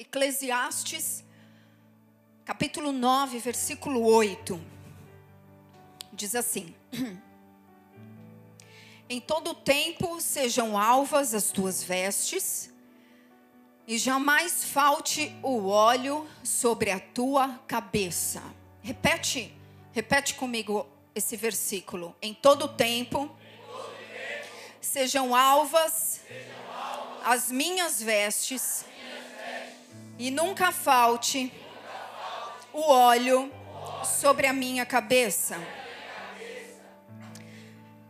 Eclesiastes, capítulo 9, versículo 8. Diz assim: Em todo tempo sejam alvas as tuas vestes, e jamais falte o óleo sobre a tua cabeça. Repete, repete comigo esse versículo. Em todo tempo, sejam alvas, as minhas vestes, e nunca falte, o óleo sobre a minha cabeça.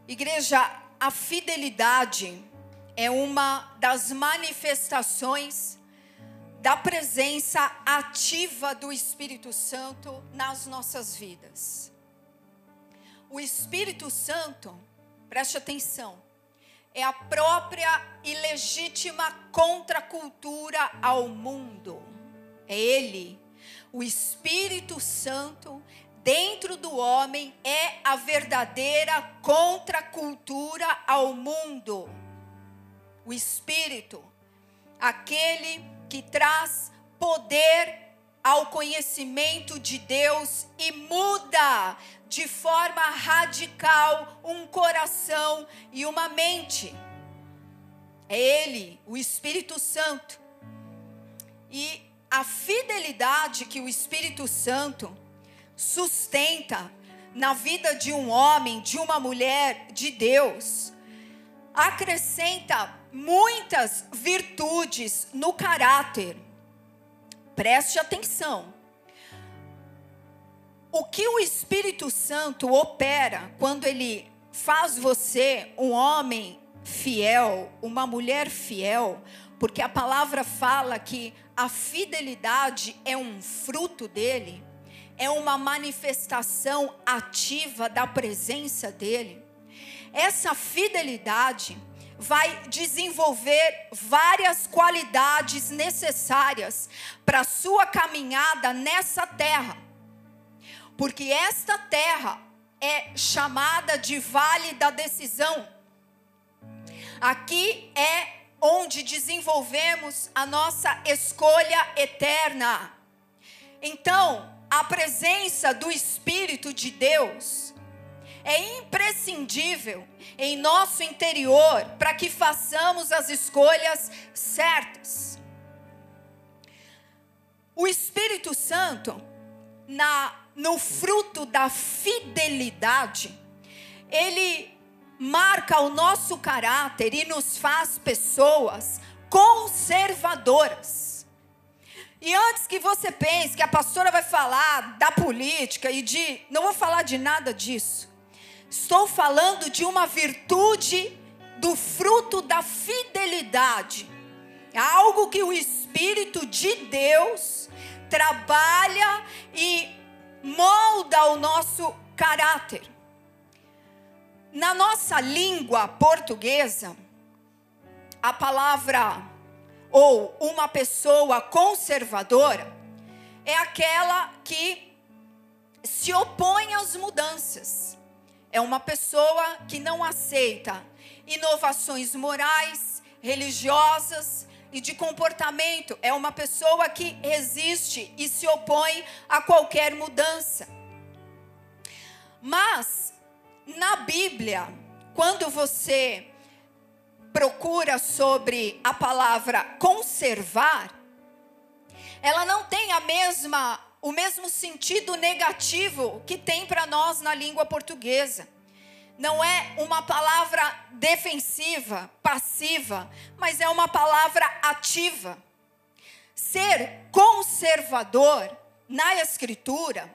Igreja, a fidelidade é uma das manifestações da presença ativa do Espírito Santo nas nossas vidas. O Espírito Santo, preste atenção, é a própria e legítima contracultura ao mundo. É Ele, o Espírito Santo, dentro do homem, é a verdadeira contracultura ao mundo. O Espírito, aquele que traz poder ao conhecimento de Deus e muda de forma radical um coração e uma mente. É Ele, o Espírito Santo. E a fidelidade que o Espírito Santo sustenta na vida de um homem, de uma mulher de Deus, acrescenta muitas virtudes no caráter. Preste atenção. O que o Espírito Santo opera quando ele faz você um homem fiel, uma mulher fiel, porque a palavra fala que a fidelidade é um fruto dele, é uma manifestação ativa da presença dele. Essa fidelidade vai desenvolver várias qualidades necessárias para a sua caminhada nessa terra. Porque esta terra é chamada de vale da decisão. Aqui é onde desenvolvemos a nossa escolha eterna. Então, a presença do Espírito de Deus é imprescindível em nosso interior para que façamos as escolhas certas. O Espírito Santo, na, no fruto da fidelidade, ele marca o nosso caráter e nos faz pessoas conservadoras. E antes que você pense que a pastora vai falar da política e de. Não vou falar de nada disso. Estou falando de uma virtude do fruto da fidelidade. Algo que o Espírito de Deus trabalha e molda o nosso caráter. Na nossa língua portuguesa, a palavra ou uma pessoa conservadora é aquela que se opõe às mudanças. É uma pessoa que não aceita inovações morais, religiosas e de comportamento. É uma pessoa que resiste e se opõe a qualquer mudança. Mas, na Bíblia, quando você procura sobre a palavra conservar, ela não tem a mesma o mesmo sentido negativo que tem para nós na língua portuguesa. Não é uma palavra defensiva, passiva, mas é uma palavra ativa. Ser conservador na escritura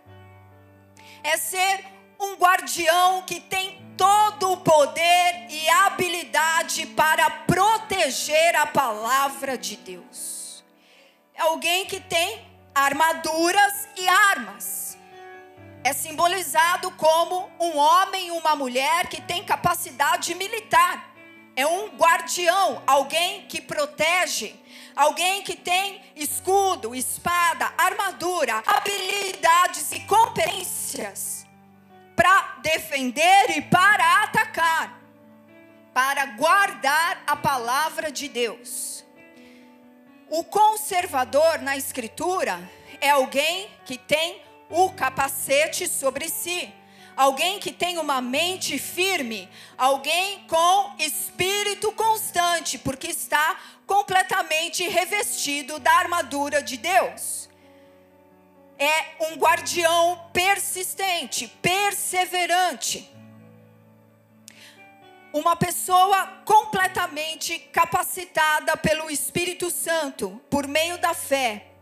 é ser um guardião que tem todo o poder e habilidade para proteger a palavra de Deus. É alguém que tem armaduras e armas. É simbolizado como um homem e uma mulher que tem capacidade militar. É um guardião, alguém que protege, alguém que tem escudo, espada, armadura, habilidades e competências para defender e para atacar, para guardar a palavra de Deus. O conservador na escritura é alguém que tem o capacete sobre si, alguém que tem uma mente firme, alguém com espírito constante, porque está completamente revestido da armadura de Deus. É um guardião persistente, perseverante. Uma pessoa completamente capacitada pelo Espírito Santo, por meio da fé.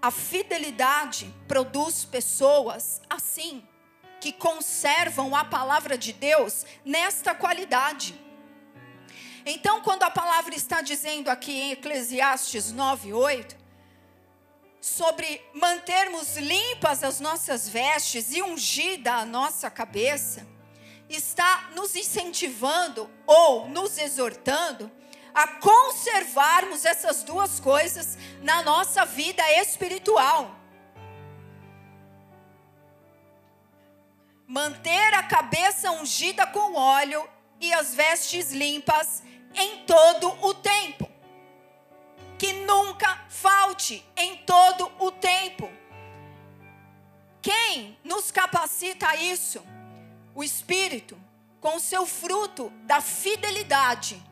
A fidelidade produz pessoas assim, que conservam a palavra de Deus nesta qualidade. Então, quando a palavra está dizendo aqui em Eclesiastes 9, 8, sobre mantermos limpas as nossas vestes e ungida a nossa cabeça, está nos incentivando ou nos exortando a conservarmos essas duas coisas na nossa vida espiritual. Manter a cabeça ungida com óleo e as vestes limpas em todo o tempo. Que nunca falte em todo o tempo. Quem nos capacita a isso? O Espírito, com o seu fruto da fidelidade,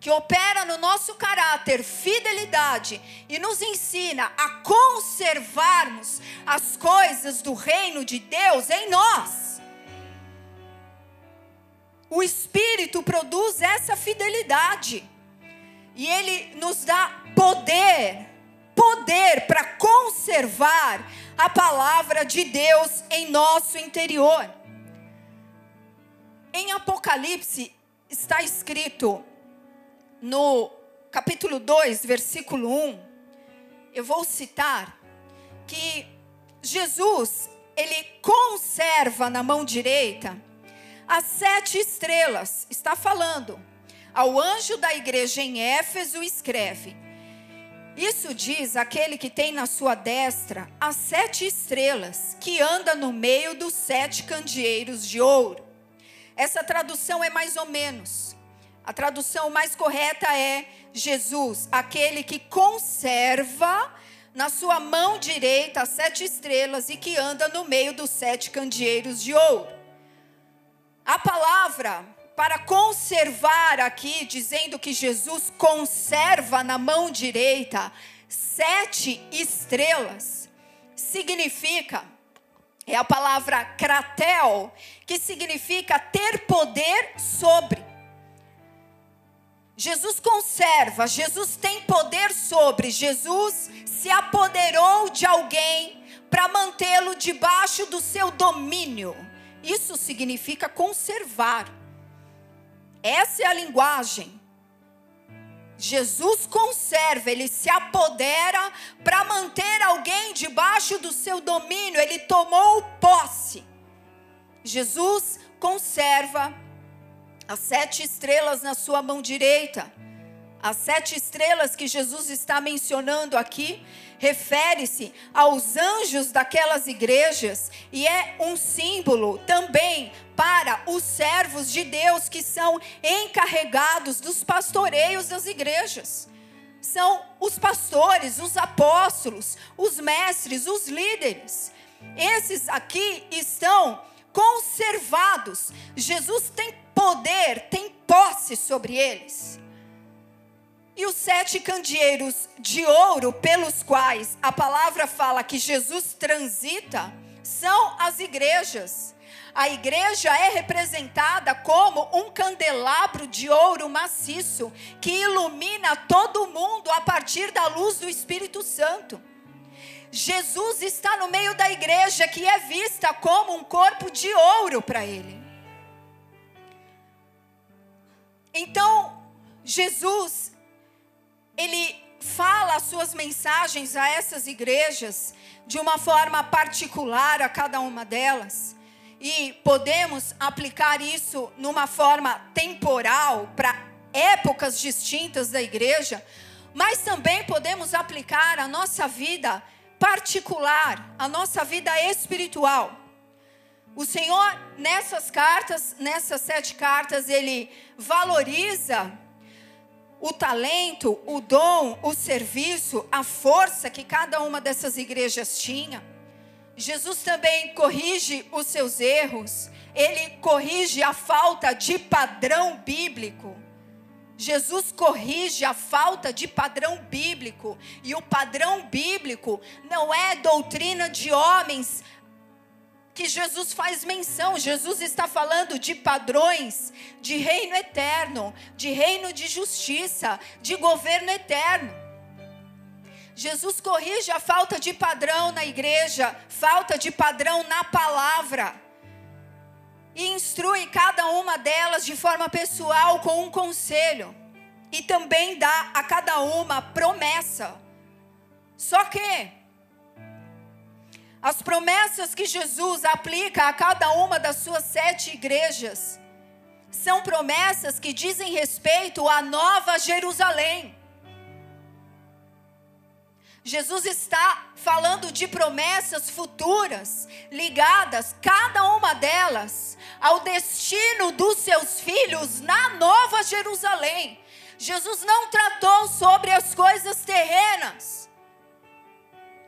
que opera no nosso caráter fidelidade e nos ensina a conservarmos as coisas do reino de Deus em nós. O Espírito produz essa fidelidade. E ele nos dá poder, poder para conservar a palavra de Deus em nosso interior. Em Apocalipse está escrito no capítulo 2, versículo 1, eu vou citar que Jesus, ele conserva na mão direita as sete estrelas. Está falando. Ao anjo da igreja em Éfeso, escreve: Isso diz aquele que tem na sua destra as sete estrelas, que anda no meio dos sete candeeiros de ouro. Essa tradução é mais ou menos. A tradução mais correta é Jesus, aquele que conserva na sua mão direita as sete estrelas e que anda no meio dos sete candeeiros de ouro. A palavra para conservar aqui, dizendo que Jesus conserva na mão direita sete estrelas, significa, é a palavra kratel, que significa ter poder sobre. Jesus conserva, Jesus tem poder sobre, Jesus se apoderou de alguém para mantê-lo debaixo do seu domínio. Isso significa conservar. Essa é a linguagem. Jesus conserva, ele se apodera para manter alguém debaixo do seu domínio, ele tomou posse. Jesus conserva as sete estrelas na sua mão direita. As sete estrelas que Jesus está mencionando aqui refere-se aos anjos daquelas igrejas e é um símbolo também para os servos de Deus que são encarregados dos pastoreios das igrejas. São os pastores, os apóstolos, os mestres, os líderes. Esses aqui estão conservados. Jesus tem poder, tem posse sobre eles. E os sete candeeiros de ouro pelos quais a palavra fala que Jesus transita são as igrejas. A igreja é representada como um candelabro de ouro maciço que ilumina todo mundo a partir da luz do Espírito Santo. Jesus está no meio da igreja que é vista como um corpo de ouro para ele. Então, Jesus ele fala as suas mensagens a essas igrejas de uma forma particular a cada uma delas. E podemos aplicar isso numa forma temporal para épocas distintas da igreja, mas também podemos aplicar a nossa vida particular, a nossa vida espiritual. O Senhor, nessas cartas, nessas sete cartas, ele valoriza o talento, o dom, o serviço, a força que cada uma dessas igrejas tinha. Jesus também corrige os seus erros, ele corrige a falta de padrão bíblico. Jesus corrige a falta de padrão bíblico, e o padrão bíblico não é doutrina de homens que Jesus faz menção. Jesus está falando de padrões de reino eterno, de reino de justiça, de governo eterno. Jesus corrige a falta de padrão na igreja, falta de padrão na palavra. E instrui cada uma delas de forma pessoal com um conselho. E também dá a cada uma promessa. Só que as promessas que Jesus aplica a cada uma das suas sete igrejas são promessas que dizem respeito à Nova Jerusalém. Jesus está falando de promessas futuras, ligadas, cada uma delas, ao destino dos seus filhos na Nova Jerusalém. Jesus não tratou sobre as coisas terrenas.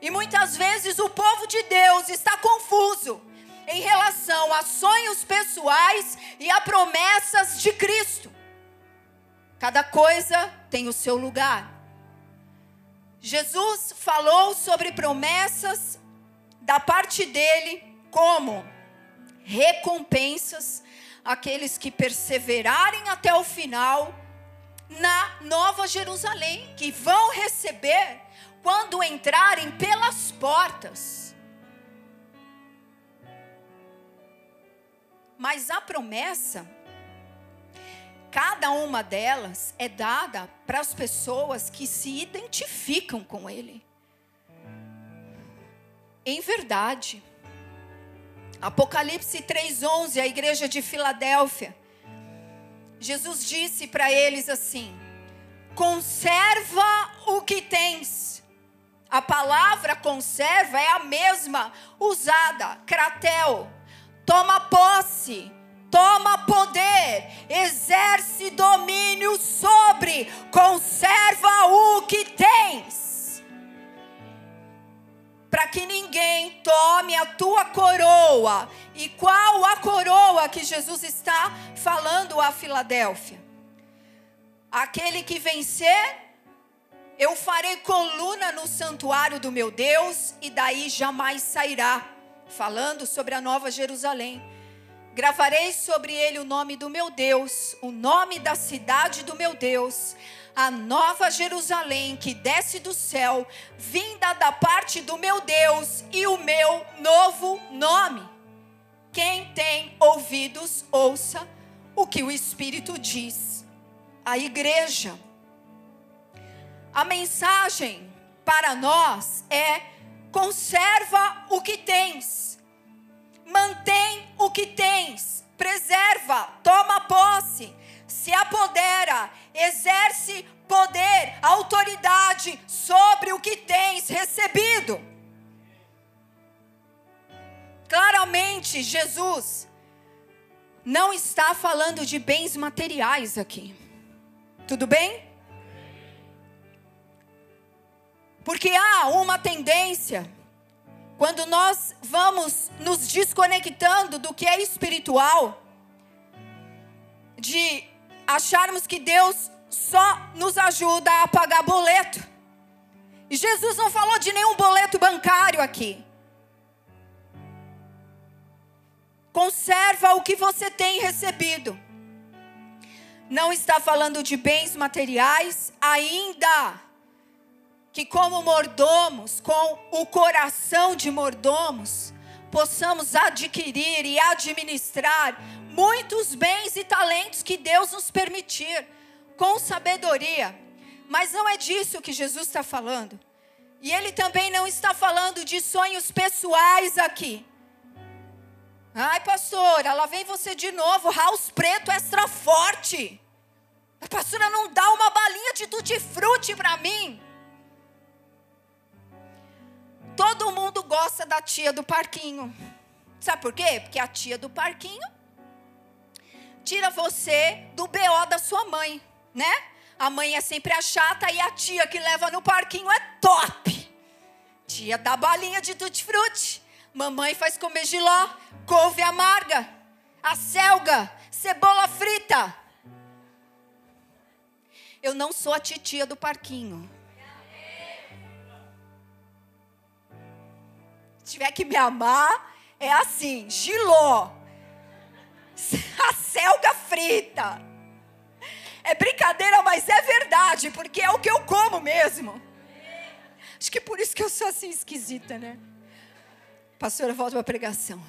E muitas vezes o povo de Deus está confuso em relação a sonhos pessoais e a promessas de Cristo. Cada coisa tem o seu lugar. Jesus falou sobre promessas da parte dele como recompensas àqueles que perseverarem até o final na Nova Jerusalém, que vão receber quando entrarem pelas portas. Mas a promessa, cada uma delas é dada para as pessoas que se identificam com Ele. Em verdade, Apocalipse 3,11, a igreja de Filadélfia, Jesus disse para eles assim: conserva o que tens a palavra conserva é a mesma usada, kratel. Toma posse, toma poder, exerce domínio sobre, conserva o que tens. Para que ninguém tome a tua coroa. E qual a coroa que Jesus está falando a Filadélfia? Aquele que vencer eu farei coluna no santuário do meu Deus, e daí jamais sairá. Falando sobre a nova Jerusalém. Gravarei sobre ele o nome do meu Deus, o nome da cidade do meu Deus, a nova Jerusalém que desce do céu, vinda da parte do meu Deus, e o meu novo nome. Quem tem ouvidos, ouça o que o Espírito diz. A igreja a mensagem para nós é: conserva o que tens, mantém o que tens, preserva, toma posse, se apodera, exerce poder, autoridade sobre o que tens recebido. Claramente, Jesus não está falando de bens materiais aqui. Tudo bem? Porque há uma tendência, quando nós vamos nos desconectando do que é espiritual, de acharmos que Deus só nos ajuda a pagar boleto. E Jesus não falou de nenhum boleto bancário aqui. Conserva o que você tem recebido. Não está falando de bens materiais ainda que, como mordomos, com o coração de mordomos, possamos adquirir e administrar muitos bens e talentos que Deus nos permitir, com sabedoria. Mas não é disso que Jesus está falando. E Ele também não está falando de sonhos pessoais aqui. Ai, pastora, lá vem você de novo, house preto extra forte. A pastora não dá uma balinha de tutti-frutti para mim. Todo mundo gosta da tia do parquinho. Sabe por quê? Porque a tia do parquinho tira você do BO da sua mãe, né? A mãe é sempre a chata e a tia que leva no parquinho é top. Tia dá balinha de tutti-frutti. Mamãe faz comer giló, couve amarga, a selga, cebola frita. Eu não sou a titia do parquinho. Tiver que me amar, é assim, giló, a selga frita. É brincadeira, mas é verdade, porque é o que eu como mesmo. Acho que por isso que eu sou assim esquisita, né? Pastora, volta para a pregação.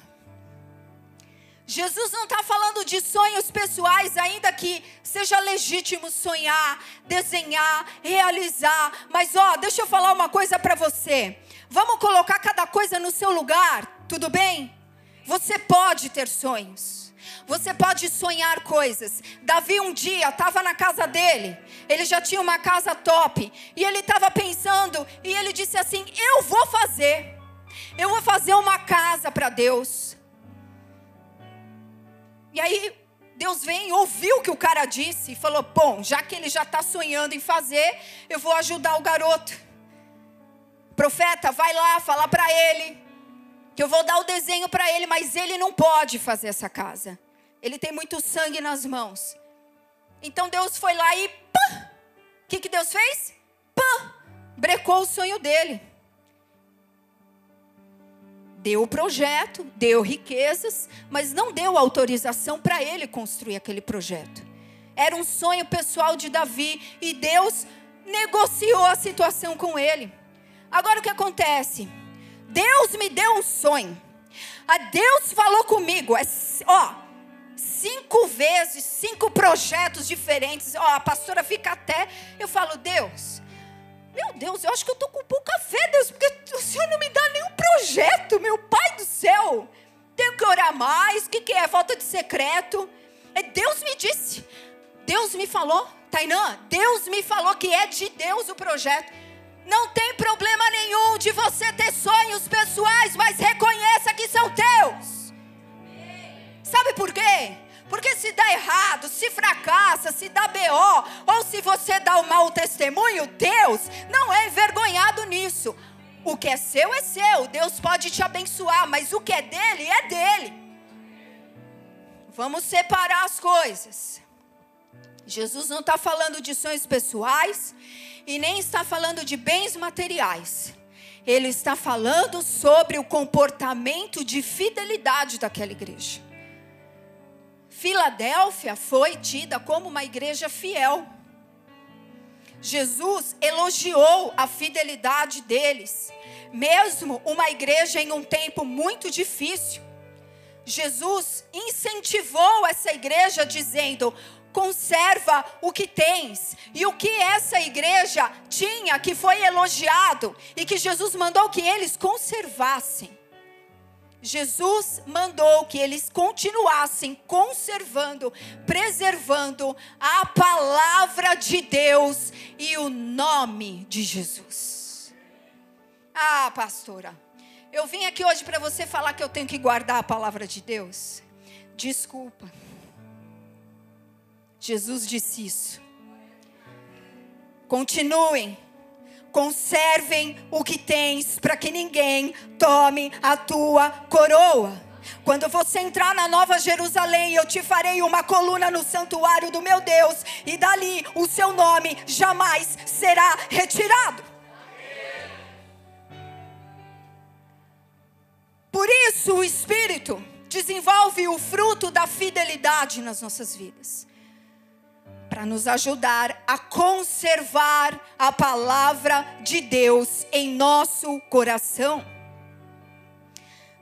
Jesus não está falando de sonhos pessoais, ainda que seja legítimo sonhar, desenhar, realizar. Mas ó, deixa eu falar uma coisa para você. Vamos colocar cada coisa no seu lugar, tudo bem? Você pode ter sonhos. Você pode sonhar coisas. Davi um dia estava na casa dele. Ele já tinha uma casa top. E ele estava pensando. E ele disse assim: Eu vou fazer. Eu vou fazer uma casa para Deus. E aí Deus vem, ouviu o que o cara disse e falou: Bom, já que ele já está sonhando em fazer, eu vou ajudar o garoto. Profeta, vai lá, fala para ele que eu vou dar o desenho para ele, mas ele não pode fazer essa casa. Ele tem muito sangue nas mãos. Então Deus foi lá e pá! O que, que Deus fez? Pá! Brecou o sonho dele. Deu o projeto, deu riquezas, mas não deu autorização para ele construir aquele projeto. Era um sonho pessoal de Davi e Deus negociou a situação com ele. Agora o que acontece? Deus me deu um sonho. A Deus falou comigo. É, ó, cinco vezes, cinco projetos diferentes. Ó, a pastora fica até. Eu falo, Deus, meu Deus, eu acho que eu estou com pouca fé, Deus, porque o Senhor não me dá nenhum projeto, meu Pai do céu. Tenho que orar mais. O que, que é? Falta de secreto. É, Deus me disse. Deus me falou, Tainã, Deus me falou que é de Deus o projeto. Não tem problema nenhum de você ter sonhos pessoais, mas reconheça que são teus. Sabe por quê? Porque se dá errado, se fracassa, se dá BO, ou se você dá o mau testemunho, Deus não é envergonhado nisso. O que é seu é seu, Deus pode te abençoar, mas o que é dele é dele. Vamos separar as coisas. Jesus não está falando de sonhos pessoais, e nem está falando de bens materiais. Ele está falando sobre o comportamento de fidelidade daquela igreja. Filadélfia foi tida como uma igreja fiel. Jesus elogiou a fidelidade deles, mesmo uma igreja em um tempo muito difícil. Jesus incentivou essa igreja dizendo: conserva o que tens. E o que essa igreja tinha, que foi elogiado, e que Jesus mandou que eles conservassem. Jesus mandou que eles continuassem conservando, preservando a palavra de Deus e o nome de Jesus. Ah, pastora, eu vim aqui hoje para você falar que eu tenho que guardar a palavra de Deus. Desculpa. Jesus disse isso. Continuem, conservem o que tens, para que ninguém tome a tua coroa. Quando você entrar na Nova Jerusalém, eu te farei uma coluna no santuário do meu Deus, e dali o seu nome jamais será retirado. Por isso, o Espírito desenvolve o fruto da fidelidade nas nossas vidas para nos ajudar a conservar a palavra de Deus em nosso coração.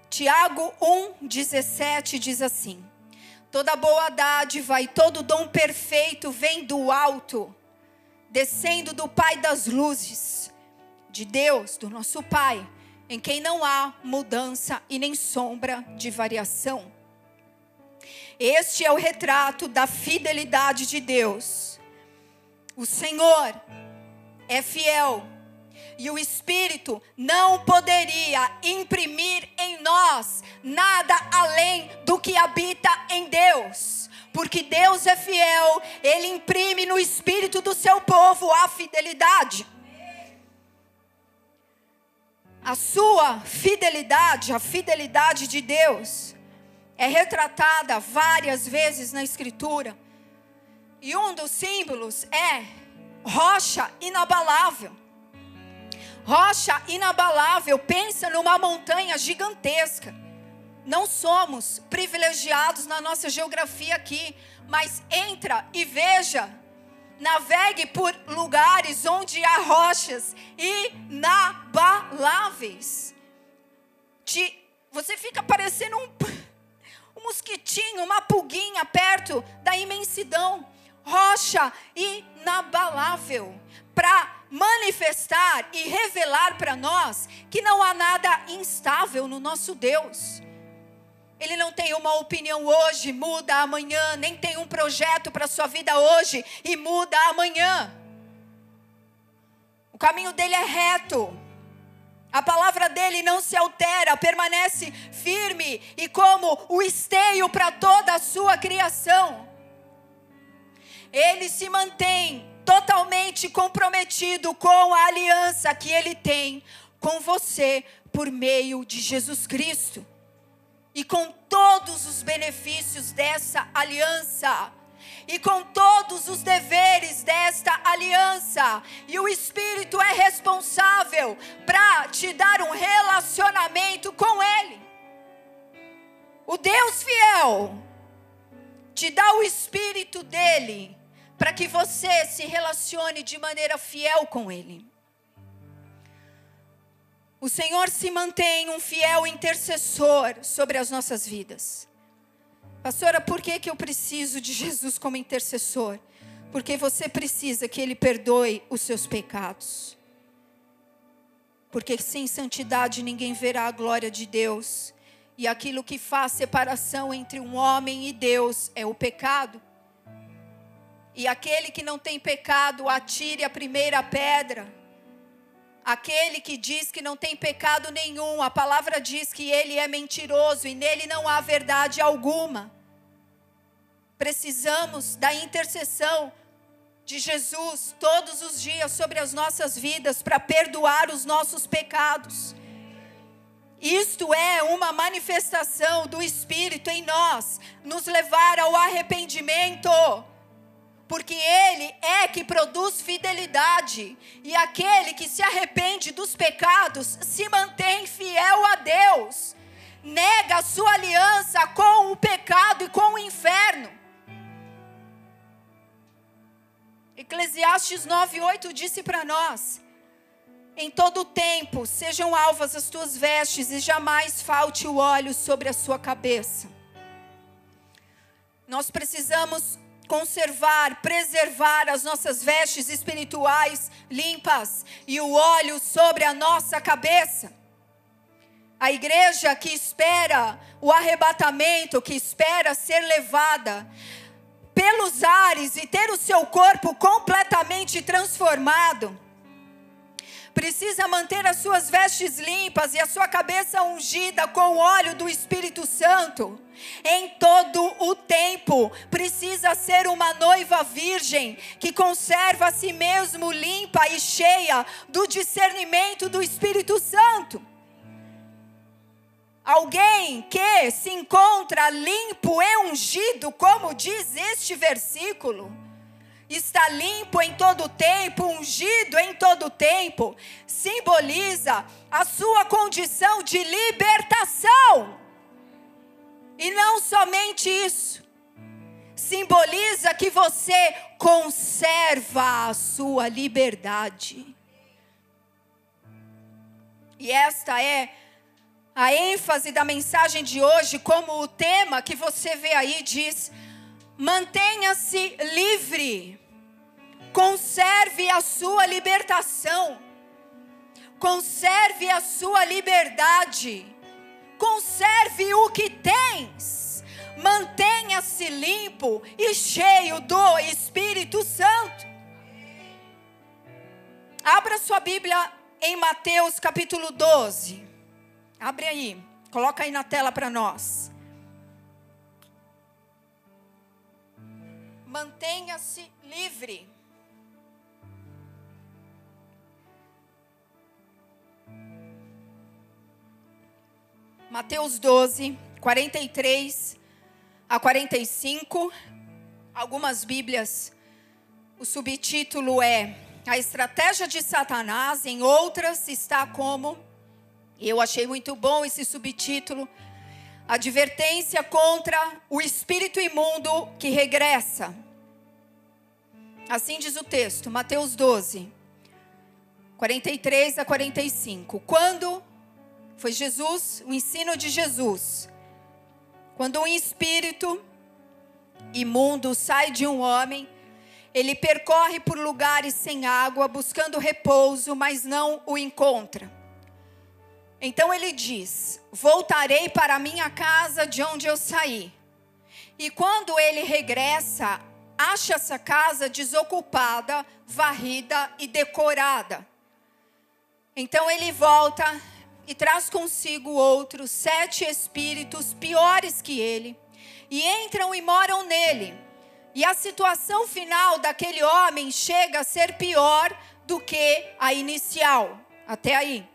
Tiago 1,17 diz assim: Toda boa dádiva e todo dom perfeito vem do alto, descendo do Pai das luzes, de Deus, do nosso Pai, em quem não há mudança e nem sombra de variação. Este é o retrato da fidelidade de Deus. O Senhor é fiel e o Espírito não poderia imprimir em nós nada além do que habita em Deus. porque Deus é fiel, Ele imprime no espírito do seu povo a fidelidade. A sua fidelidade, a fidelidade de Deus, é retratada várias vezes na Escritura. E um dos símbolos é rocha inabalável. Rocha inabalável, pensa numa montanha gigantesca. Não somos privilegiados na nossa geografia aqui, mas entra e veja, navegue por lugares onde há rochas inabaláveis. De, você fica parecendo um, um mosquitinho, uma pulguinha perto da imensidão. Rocha inabalável para manifestar e revelar para nós que não há nada instável no nosso Deus. Ele não tem uma opinião hoje, muda amanhã, nem tem um projeto para a sua vida hoje e muda amanhã. O caminho dele é reto. A palavra dele não se altera, permanece firme e como o esteio para toda a sua criação. Ele se mantém totalmente comprometido com a aliança que ele tem com você por meio de Jesus Cristo. E com todos os benefícios dessa aliança, e com todos os deveres desta aliança, e o Espírito é responsável para te dar um relacionamento com Ele. O Deus fiel te dá o Espírito dele para que você se relacione de maneira fiel com Ele. O Senhor se mantém um fiel intercessor sobre as nossas vidas. Pastora, por que, que eu preciso de Jesus como intercessor? Porque você precisa que Ele perdoe os seus pecados. Porque sem santidade ninguém verá a glória de Deus. E aquilo que faz separação entre um homem e Deus é o pecado. E aquele que não tem pecado, atire a primeira pedra. Aquele que diz que não tem pecado nenhum, a palavra diz que ele é mentiroso e nele não há verdade alguma. Precisamos da intercessão de Jesus todos os dias sobre as nossas vidas para perdoar os nossos pecados. Isto é uma manifestação do Espírito em nós, nos levar ao arrependimento porque Ele é que produz fidelidade, e aquele que se arrepende dos pecados se mantém fiel a Deus, nega a sua aliança com o pecado e com o inferno. Eclesiastes 9:8 disse para nós: Em todo tempo sejam alvas as tuas vestes e jamais falte o óleo sobre a sua cabeça. Nós precisamos conservar, preservar as nossas vestes espirituais limpas e o óleo sobre a nossa cabeça. A igreja que espera o arrebatamento, que espera ser levada pelos ares e ter o seu corpo completamente transformado, precisa manter as suas vestes limpas e a sua cabeça ungida com o óleo do Espírito Santo. Em todo o tempo, precisa ser uma noiva virgem que conserva a si mesmo limpa e cheia do discernimento do Espírito Santo. Alguém que se encontra limpo e ungido, como diz este versículo, está limpo em todo tempo, ungido em todo tempo, simboliza a sua condição de libertação. E não somente isso, simboliza que você conserva a sua liberdade. E esta é a ênfase da mensagem de hoje, como o tema que você vê aí diz: mantenha-se livre. Conserve a sua libertação. Conserve a sua liberdade. Conserve o que tens. Mantenha-se limpo e cheio do Espírito Santo. Abra sua Bíblia em Mateus capítulo 12. Abre aí. Coloca aí na tela para nós. mantenha-se livre. Mateus 12, 43 a 45. Algumas Bíblias, o subtítulo é A Estratégia de Satanás, em outras está como. Eu achei muito bom esse subtítulo. Advertência contra o espírito imundo que regressa. Assim diz o texto, Mateus 12, 43 a 45. Quando foi Jesus, o ensino de Jesus. Quando um espírito imundo sai de um homem, ele percorre por lugares sem água, buscando repouso, mas não o encontra. Então ele diz: Voltarei para minha casa de onde eu saí. E quando ele regressa, acha essa casa desocupada, varrida e decorada. Então ele volta e traz consigo outros sete espíritos piores que ele, e entram e moram nele. E a situação final daquele homem chega a ser pior do que a inicial. Até aí.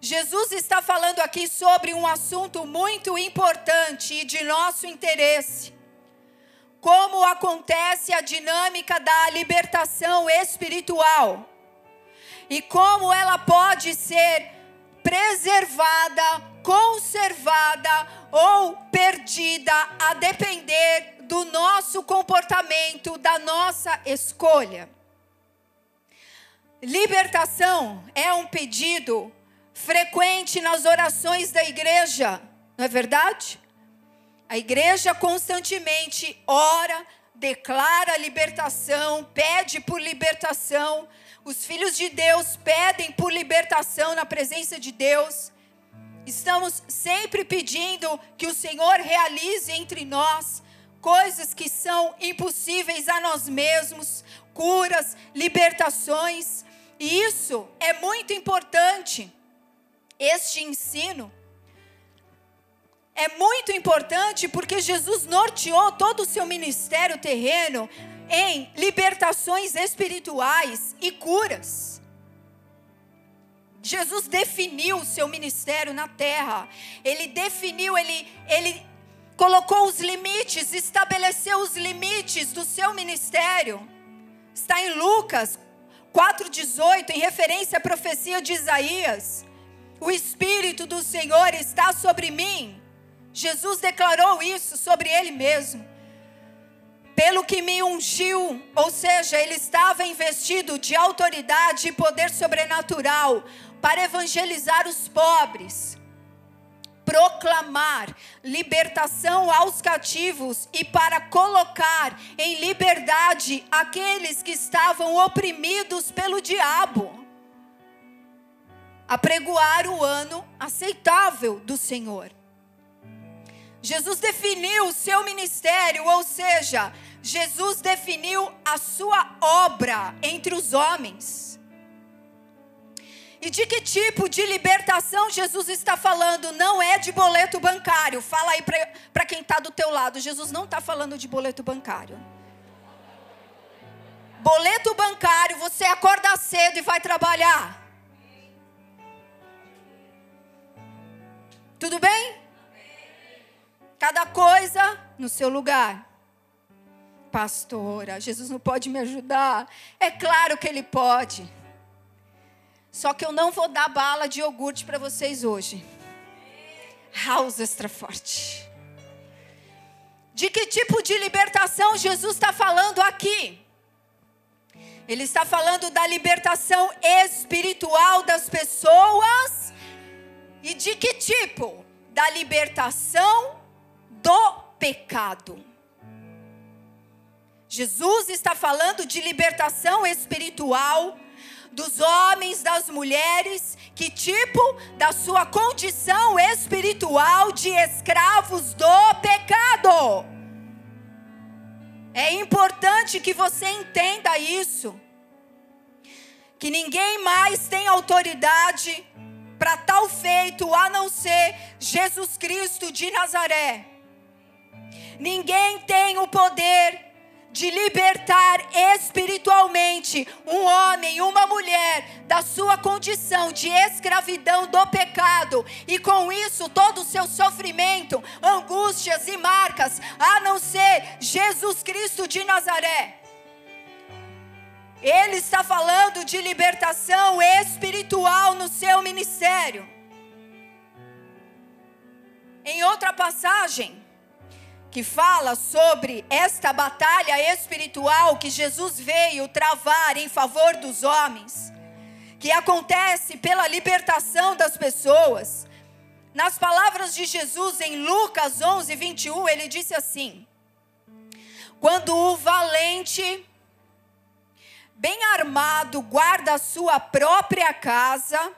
Jesus está falando aqui sobre um assunto muito importante e de nosso interesse. Como acontece a dinâmica da libertação espiritual e como ela pode ser preservada, conservada ou perdida a depender do nosso comportamento, da nossa escolha. Libertação é um pedido frequente nas orações da igreja, não é verdade? A igreja constantemente ora, declara libertação, pede por libertação, os filhos de Deus pedem por libertação na presença de Deus. Estamos sempre pedindo que o Senhor realize entre nós coisas que são impossíveis a nós mesmos, curas, libertações. E isso é muito importante. Este ensino é muito importante porque Jesus norteou todo o seu ministério terreno em libertações espirituais e curas. Jesus definiu o seu ministério na terra. Ele definiu, ele, ele colocou os limites, estabeleceu os limites do seu ministério. Está em Lucas 4,18, em referência à profecia de Isaías. O Espírito do Senhor está sobre mim. Jesus declarou isso sobre ele mesmo pelo que me ungiu, ou seja, ele estava investido de autoridade e poder sobrenatural para evangelizar os pobres, proclamar libertação aos cativos e para colocar em liberdade aqueles que estavam oprimidos pelo diabo. Apregoar o ano aceitável do Senhor. Jesus definiu o seu ministério, ou seja, Jesus definiu a sua obra entre os homens. E de que tipo de libertação Jesus está falando? Não é de boleto bancário. Fala aí para quem está do teu lado. Jesus não está falando de boleto bancário. Boleto bancário, você acorda cedo e vai trabalhar. Tudo bem? Cada coisa no seu lugar. Pastora, Jesus não pode me ajudar. É claro que Ele pode. Só que eu não vou dar bala de iogurte para vocês hoje. House extra forte. De que tipo de libertação Jesus está falando aqui? Ele está falando da libertação espiritual das pessoas. E de que tipo? Da libertação do pecado. Jesus está falando de libertação espiritual dos homens, das mulheres, que tipo da sua condição espiritual de escravos do pecado. É importante que você entenda isso. Que ninguém mais tem autoridade para tal feito a não ser Jesus Cristo de Nazaré. Ninguém tem o poder de libertar espiritualmente um homem, uma mulher da sua condição de escravidão do pecado e com isso todo o seu sofrimento, angústias e marcas, a não ser Jesus Cristo de Nazaré. Ele está falando de libertação espiritual no seu ministério. Em outra passagem, que fala sobre esta batalha espiritual que Jesus veio travar em favor dos homens, que acontece pela libertação das pessoas. Nas palavras de Jesus em Lucas 11, 21, ele disse assim: Quando o valente, bem armado, guarda a sua própria casa,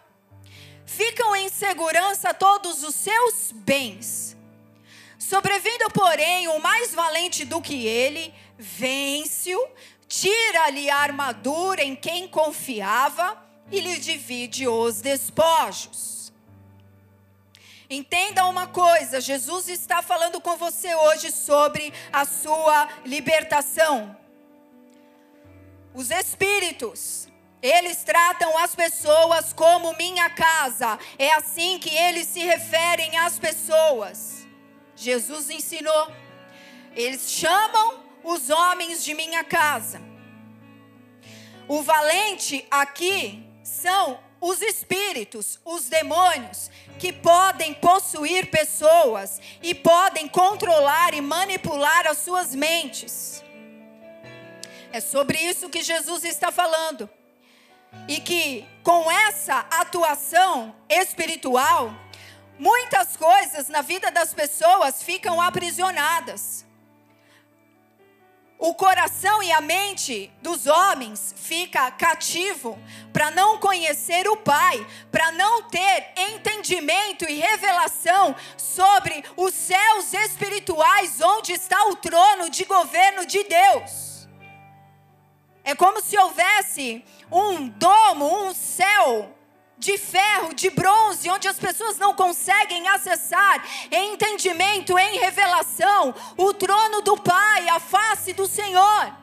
ficam em segurança todos os seus bens. Sobrevindo, porém, o mais valente do que ele, vence-o, tira-lhe a armadura em quem confiava e lhe divide os despojos. Entenda uma coisa: Jesus está falando com você hoje sobre a sua libertação. Os espíritos, eles tratam as pessoas como minha casa, é assim que eles se referem às pessoas. Jesus ensinou. Eles chamam os homens de minha casa. O valente aqui são os espíritos, os demônios, que podem possuir pessoas e podem controlar e manipular as suas mentes. É sobre isso que Jesus está falando. E que com essa atuação espiritual, Muitas coisas na vida das pessoas ficam aprisionadas. O coração e a mente dos homens fica cativo para não conhecer o Pai, para não ter entendimento e revelação sobre os céus espirituais onde está o trono de governo de Deus. É como se houvesse um domo, um céu de ferro, de bronze, onde as pessoas não conseguem acessar em entendimento, em revelação, o trono do Pai, a face do Senhor.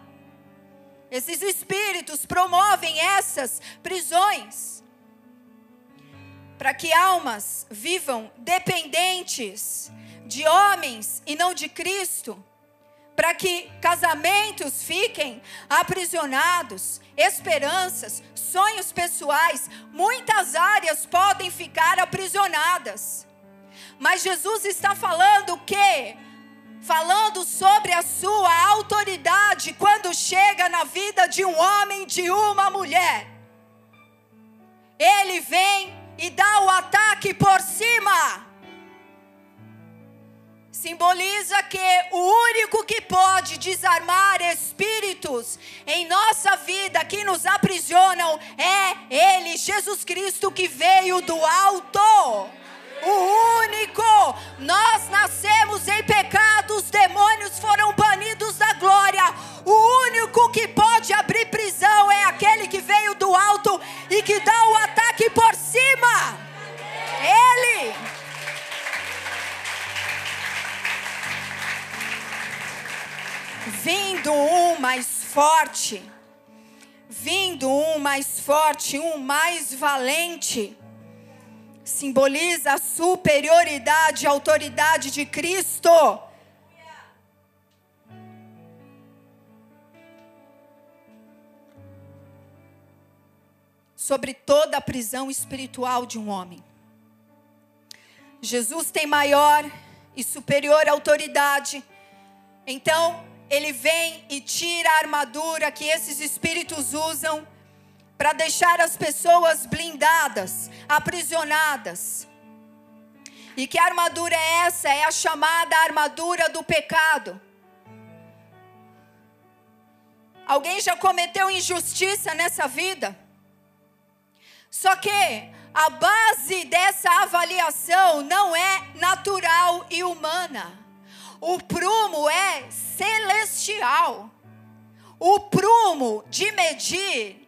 Esses espíritos promovem essas prisões para que almas vivam dependentes de homens e não de Cristo para que casamentos fiquem aprisionados, esperanças, sonhos pessoais, muitas áreas podem ficar aprisionadas. Mas Jesus está falando o quê? Falando sobre a sua autoridade quando chega na vida de um homem, de uma mulher. Ele vem e dá o ataque por cima simboliza que o único que pode desarmar espíritos em nossa vida que nos aprisionam é Ele, Jesus Cristo, que veio do alto. O único, nós nascemos em pecado, os demônios foram banidos da glória. O único que pode abrir prisão é aquele que veio do alto e que dá o ataque vindo um mais forte, vindo um mais forte, um mais valente, simboliza a superioridade e autoridade de Cristo. Sobre toda a prisão espiritual de um homem. Jesus tem maior e superior autoridade. Então, ele vem e tira a armadura que esses espíritos usam para deixar as pessoas blindadas, aprisionadas. E que armadura é essa? É a chamada armadura do pecado. Alguém já cometeu injustiça nessa vida? Só que a base dessa avaliação não é natural e humana. O prumo é celestial. O prumo de medir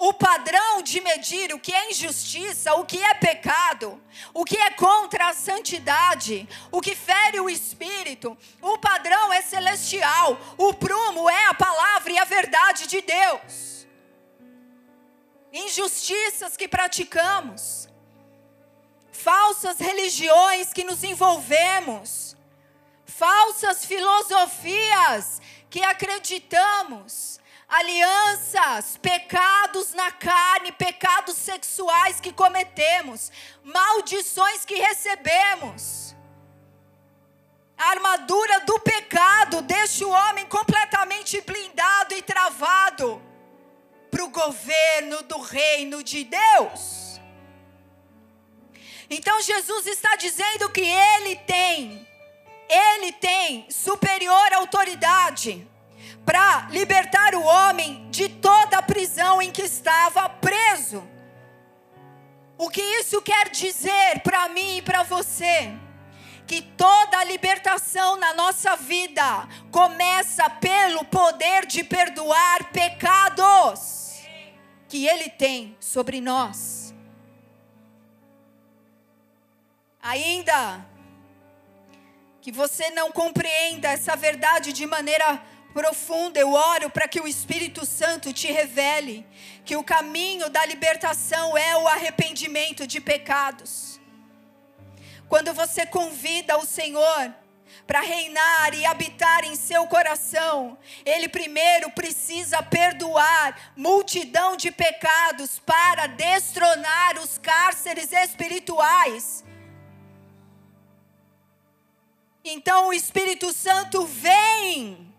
o padrão de medir o que é injustiça, o que é pecado, o que é contra a santidade, o que fere o espírito, o padrão é celestial, o prumo é a palavra e a verdade de Deus. Injustiças que praticamos, falsas religiões que nos envolvemos, falsas filosofias que acreditamos, alianças, pecados na carne, pecados sexuais que cometemos, maldições que recebemos. A armadura do pecado deixa o homem completamente blindado e travado para o governo do reino de Deus. Então Jesus está dizendo que ele tem, ele tem superior autoridade para libertar o homem de toda a prisão em que estava preso. O que isso quer dizer para mim e para você? Que toda a libertação na nossa vida começa pelo poder de perdoar pecados que Ele tem sobre nós. Ainda que você não compreenda essa verdade de maneira profunda, eu oro para que o Espírito Santo te revele que o caminho da libertação é o arrependimento de pecados. Quando você convida o Senhor para reinar e habitar em seu coração, ele primeiro precisa perdoar multidão de pecados para destronar os cárceres espirituais. Então o Espírito Santo vem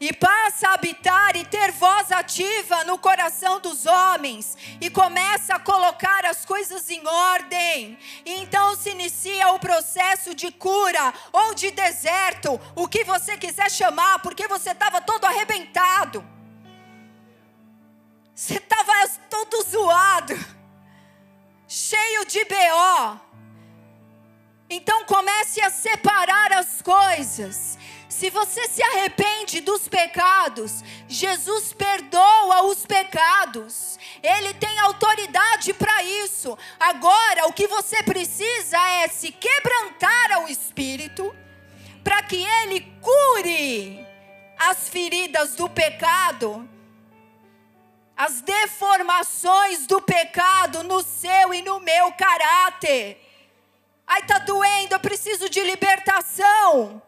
e passa a habitar e ter voz ativa no coração dos homens e começa a colocar as coisas em ordem. E então se inicia o processo de cura ou de deserto, o que você quiser chamar, porque você estava todo arrebentado. Você estava todo zoado, cheio de BO. Então comece a separar as coisas se você se arrepende dos pecados, Jesus perdoa os pecados. Ele tem autoridade para isso. Agora, o que você precisa é se quebrantar ao Espírito, para que Ele cure as feridas do pecado, as deformações do pecado no seu e no meu caráter. Ai, está doendo, eu preciso de libertação.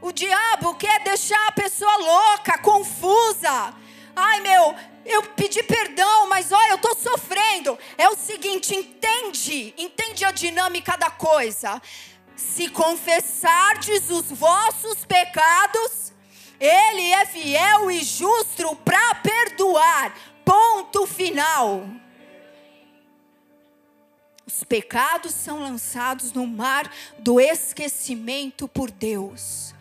O diabo quer deixar a pessoa louca, confusa. Ai, meu, eu pedi perdão, mas olha, eu estou sofrendo. É o seguinte, entende, entende a dinâmica da coisa. Se confessardes os vossos pecados, Ele é fiel e justo para perdoar. Ponto final. Os pecados são lançados no mar do esquecimento por Deus.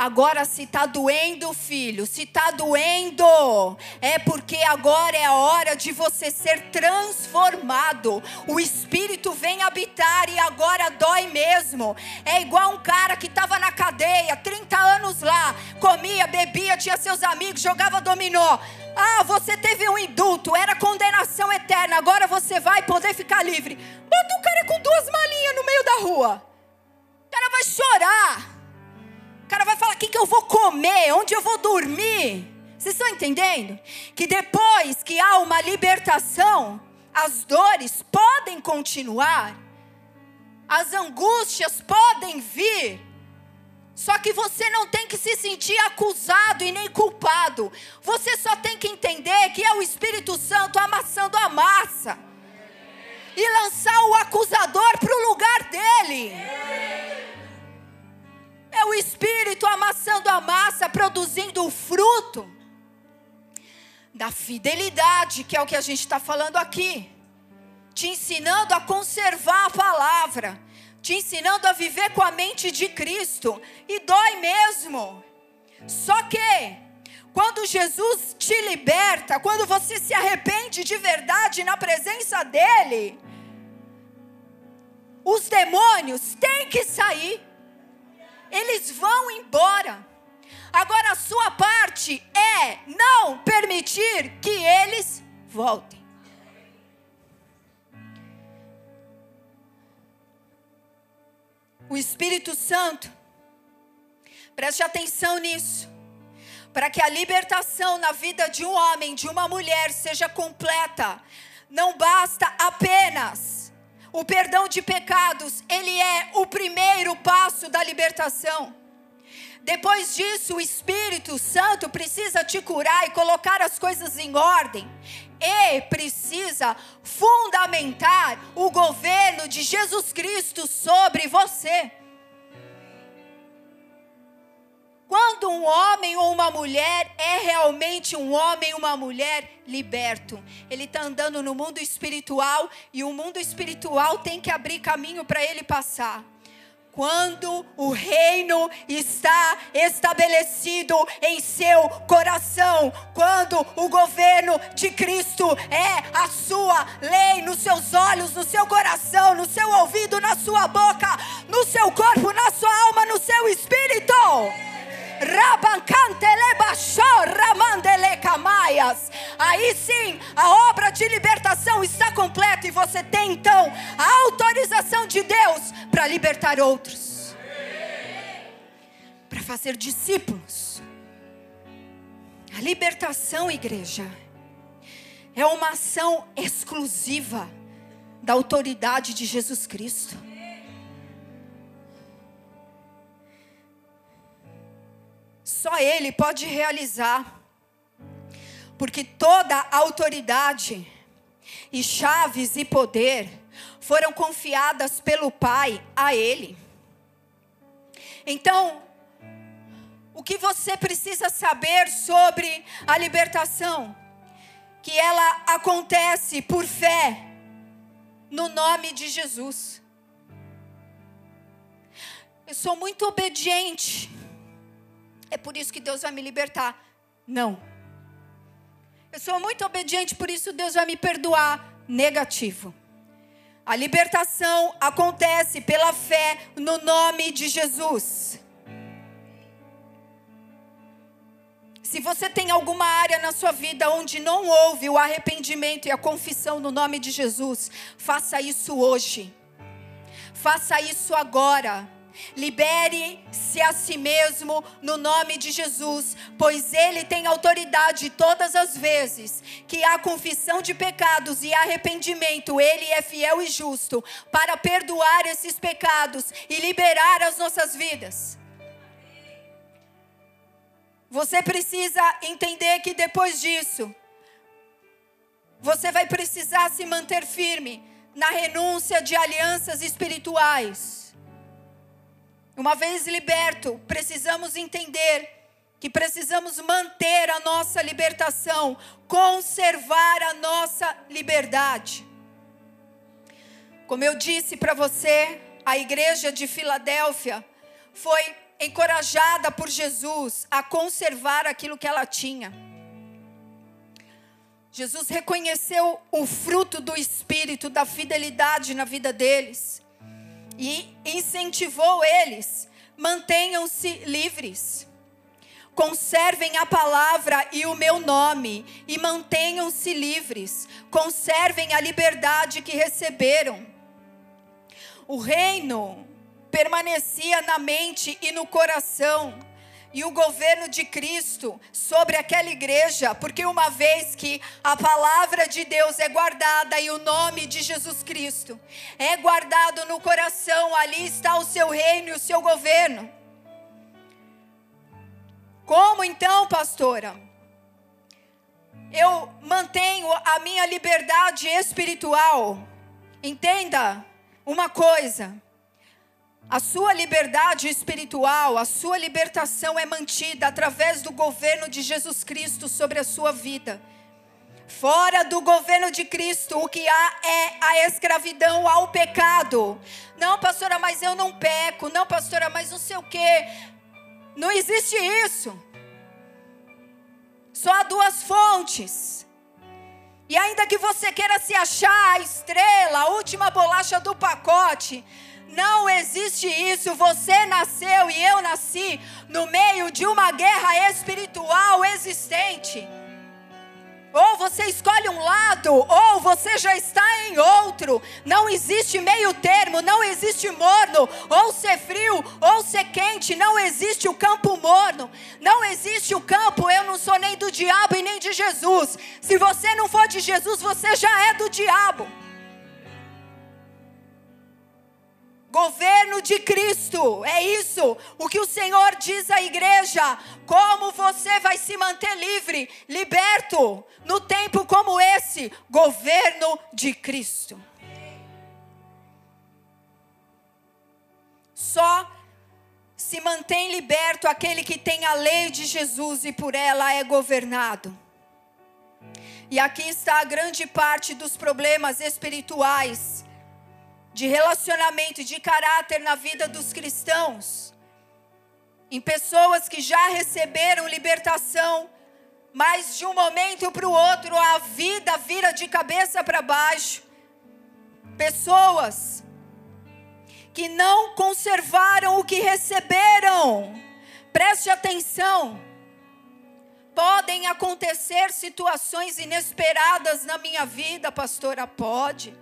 Agora, se está doendo, filho, se está doendo, é porque agora é a hora de você ser transformado. O Espírito vem habitar e agora dói mesmo. É igual um cara que estava na cadeia, 30 anos lá, comia, bebia, tinha seus amigos, jogava dominó. Ah, você teve um indulto, era condenação eterna, agora você vai poder ficar livre. Bota um cara com duas malinhas no meio da rua. O cara vai chorar cara vai falar: o que, que eu vou comer? Onde eu vou dormir? Vocês estão entendendo? Que depois que há uma libertação, as dores podem continuar, as angústias podem vir, só que você não tem que se sentir acusado e nem culpado. Você só tem que entender que é o Espírito Santo amassando a massa e lançar o acusador para o lugar dele. É o Espírito amassando a massa, produzindo o fruto da fidelidade, que é o que a gente está falando aqui. Te ensinando a conservar a palavra, te ensinando a viver com a mente de Cristo. E dói mesmo. Só que, quando Jesus te liberta, quando você se arrepende de verdade na presença dEle, os demônios têm que sair eles vão embora. Agora a sua parte é não permitir que eles voltem. O Espírito Santo, preste atenção nisso, para que a libertação na vida de um homem, de uma mulher, seja completa, não basta apenas o perdão de pecados, ele é o primeiro passo da libertação. Depois disso, o Espírito Santo precisa te curar e colocar as coisas em ordem. E precisa fundamentar o governo de Jesus Cristo sobre você. Quando um homem ou uma mulher é realmente um homem ou uma mulher liberto, ele está andando no mundo espiritual e o mundo espiritual tem que abrir caminho para ele passar quando o reino está estabelecido em seu coração, quando o governo de Cristo é a sua lei nos seus olhos, no seu coração, no seu ouvido, na sua boca, no seu corpo, na sua alma, no seu espírito. Aí sim, a obra de libertação está completa e você tem então a autorização de Deus para libertar outros, para fazer discípulos. A libertação, igreja, é uma ação exclusiva da autoridade de Jesus Cristo. Só Ele pode realizar, porque toda autoridade e chaves e poder foram confiadas pelo Pai a Ele. Então, o que você precisa saber sobre a libertação? Que ela acontece por fé no nome de Jesus. Eu sou muito obediente é por isso que Deus vai me libertar. Não. Eu sou muito obediente, por isso Deus vai me perdoar. Negativo. A libertação acontece pela fé no nome de Jesus. Se você tem alguma área na sua vida onde não houve o arrependimento e a confissão no nome de Jesus, faça isso hoje. Faça isso agora. Libere-se a si mesmo no nome de Jesus, pois Ele tem autoridade todas as vezes que há confissão de pecados e arrependimento. Ele é fiel e justo para perdoar esses pecados e liberar as nossas vidas. Você precisa entender que depois disso, você vai precisar se manter firme na renúncia de alianças espirituais uma vez liberto, precisamos entender que precisamos manter a nossa libertação, conservar a nossa liberdade. Como eu disse para você, a igreja de Filadélfia foi encorajada por Jesus a conservar aquilo que ela tinha. Jesus reconheceu o fruto do espírito da fidelidade na vida deles e incentivou eles: mantenham-se livres. Conservem a palavra e o meu nome, e mantenham-se livres. Conservem a liberdade que receberam. O reino permanecia na mente e no coração e o governo de Cristo sobre aquela igreja, porque uma vez que a palavra de Deus é guardada e o nome de Jesus Cristo é guardado no coração, ali está o seu reino e o seu governo. Como então, pastora? Eu mantenho a minha liberdade espiritual. Entenda uma coisa. A sua liberdade espiritual, a sua libertação é mantida através do governo de Jesus Cristo sobre a sua vida. Fora do governo de Cristo, o que há é a escravidão ao pecado. Não, pastora, mas eu não peco. Não, pastora, mas não sei o quê. Não existe isso. Só há duas fontes. E ainda que você queira se achar a estrela, a última bolacha do pacote, não existe isso. Você nasceu e eu nasci no meio de uma guerra espiritual existente. Ou você escolhe um lado, ou você já está em outro. Não existe meio termo, não existe morno, ou ser frio, ou ser quente. Não existe o campo morno, não existe o campo. Eu não sou nem do diabo e nem de Jesus. Se você não for de Jesus, você já é do diabo. Governo de Cristo, é isso o que o Senhor diz à igreja. Como você vai se manter livre, liberto, no tempo como esse? Governo de Cristo. Só se mantém liberto aquele que tem a lei de Jesus e por ela é governado. E aqui está a grande parte dos problemas espirituais de relacionamento de caráter na vida dos cristãos, em pessoas que já receberam libertação, mas de um momento para o outro a vida vira de cabeça para baixo. Pessoas que não conservaram o que receberam. Preste atenção. Podem acontecer situações inesperadas na minha vida, pastora, pode.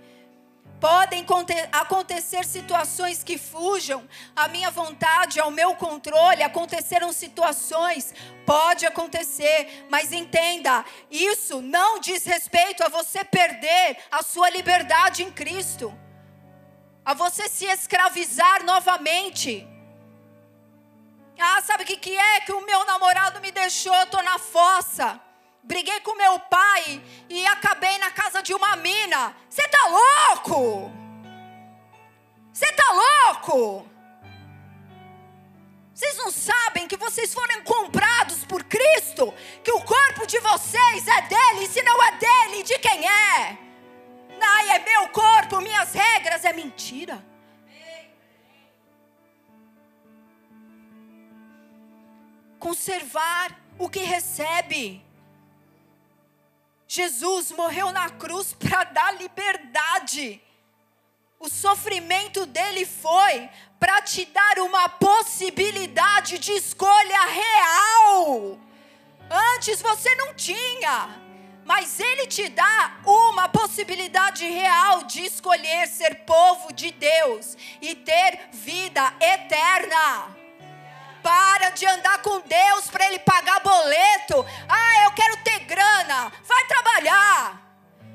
Podem acontecer situações que fujam à minha vontade, ao meu controle. Aconteceram situações, pode acontecer, mas entenda: isso não diz respeito a você perder a sua liberdade em Cristo, a você se escravizar novamente. Ah, sabe o que, é? Que o meu namorado me deixou, estou na fossa briguei com meu pai e acabei na casa de uma mina. Você tá louco? Você tá louco? Vocês não sabem que vocês foram comprados por Cristo? Que o corpo de vocês é dele, e se não é dele, de quem é? Ai, é meu corpo, minhas regras, é mentira. Conservar o que recebe. Jesus morreu na cruz para dar liberdade. O sofrimento dele foi para te dar uma possibilidade de escolha real. Antes você não tinha, mas ele te dá uma possibilidade real de escolher ser povo de Deus e ter vida eterna. Para de andar com Deus para Ele pagar boleto. Ah, eu quero ter grana. Vai trabalhar.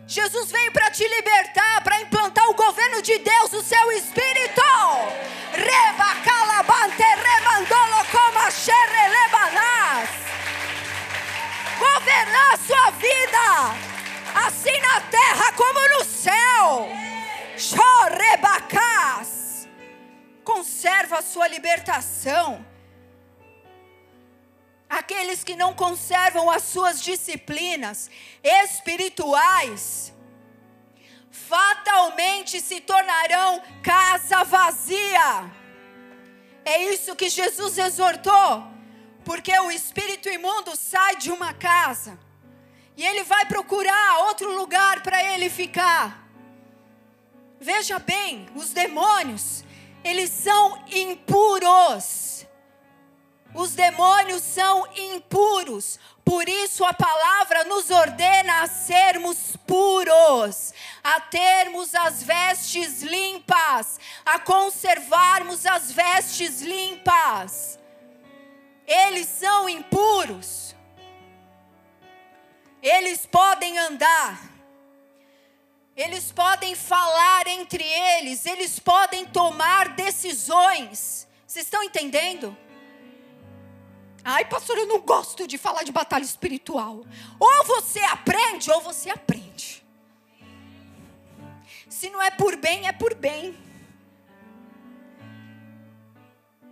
Jesus veio para te libertar, para implantar o governo de Deus no seu espírito. Reba calabante remandolo como lebanás. Governar a sua vida, assim na terra como no céu. Chorebacás. Conserva a sua libertação aqueles que não conservam as suas disciplinas espirituais, fatalmente se tornarão casa vazia. É isso que Jesus exortou, porque o espírito imundo sai de uma casa e ele vai procurar outro lugar para ele ficar. Veja bem, os demônios, eles são impuros. Os demônios são impuros, por isso a palavra nos ordena a sermos puros, a termos as vestes limpas, a conservarmos as vestes limpas. Eles são impuros. Eles podem andar. Eles podem falar entre eles, eles podem tomar decisões. Vocês estão entendendo? Ai, pastor, eu não gosto de falar de batalha espiritual. Ou você aprende, ou você aprende. Se não é por bem, é por bem.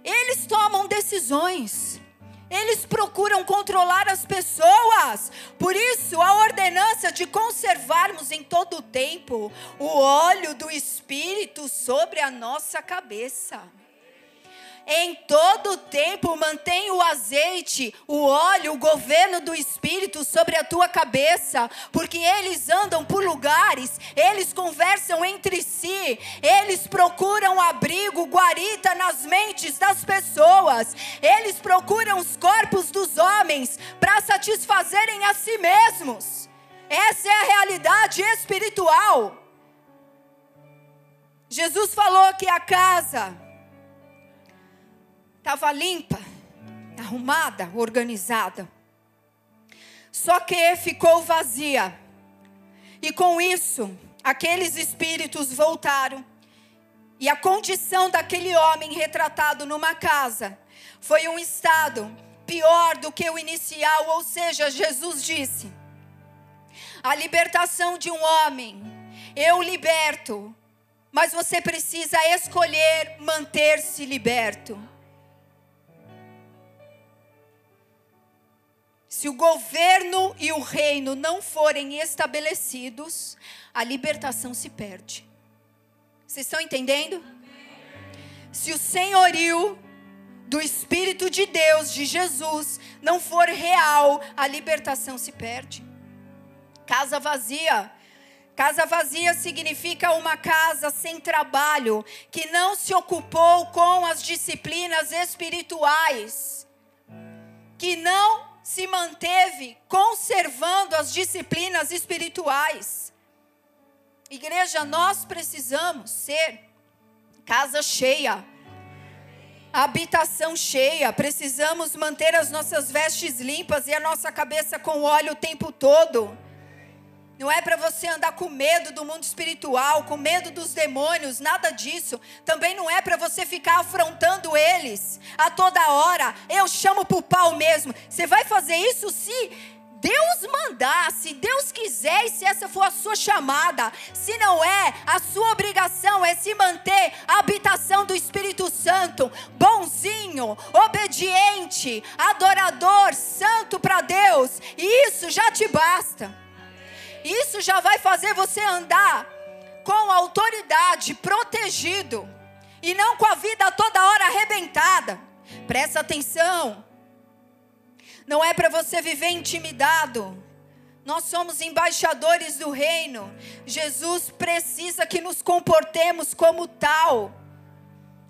Eles tomam decisões. Eles procuram controlar as pessoas. Por isso, a ordenança de conservarmos em todo o tempo o óleo do Espírito sobre a nossa cabeça. Em todo tempo mantém o azeite, o óleo, o governo do Espírito sobre a tua cabeça, porque eles andam por lugares, eles conversam entre si, eles procuram abrigo, guarita nas mentes das pessoas, eles procuram os corpos dos homens para satisfazerem a si mesmos. Essa é a realidade espiritual. Jesus falou que a casa estava limpa, arrumada, organizada. Só que ficou vazia. E com isso, aqueles espíritos voltaram. E a condição daquele homem retratado numa casa foi um estado pior do que o inicial, ou seja, Jesus disse: a libertação de um homem, eu liberto, mas você precisa escolher manter-se liberto. Se o governo e o reino não forem estabelecidos, a libertação se perde. Vocês estão entendendo? Se o senhorio do Espírito de Deus, de Jesus, não for real, a libertação se perde. Casa vazia. Casa vazia significa uma casa sem trabalho, que não se ocupou com as disciplinas espirituais, que não se manteve conservando as disciplinas espirituais. Igreja, nós precisamos ser casa cheia, habitação cheia. Precisamos manter as nossas vestes limpas e a nossa cabeça com óleo o tempo todo. Não é para você andar com medo do mundo espiritual, com medo dos demônios, nada disso. Também não é para você ficar afrontando eles a toda hora. Eu chamo para o pau mesmo. Você vai fazer isso se Deus mandar, se Deus quiser e se essa for a sua chamada. Se não é, a sua obrigação é se manter a habitação do Espírito Santo, bonzinho, obediente, adorador, santo para Deus. E isso já te basta. Isso já vai fazer você andar com autoridade, protegido, e não com a vida toda hora arrebentada. Presta atenção. Não é para você viver intimidado. Nós somos embaixadores do reino. Jesus precisa que nos comportemos como tal.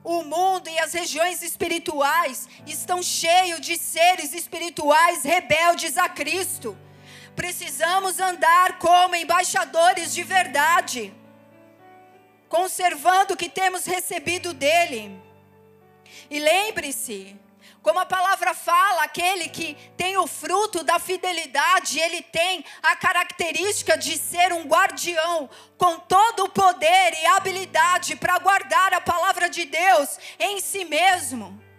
O mundo e as regiões espirituais estão cheios de seres espirituais rebeldes a Cristo precisamos andar como embaixadores de verdade, conservando o que temos recebido dele. E lembre-se, como a palavra fala, aquele que tem o fruto da fidelidade, ele tem a característica de ser um guardião com todo o poder e habilidade para guardar a palavra de Deus em si mesmo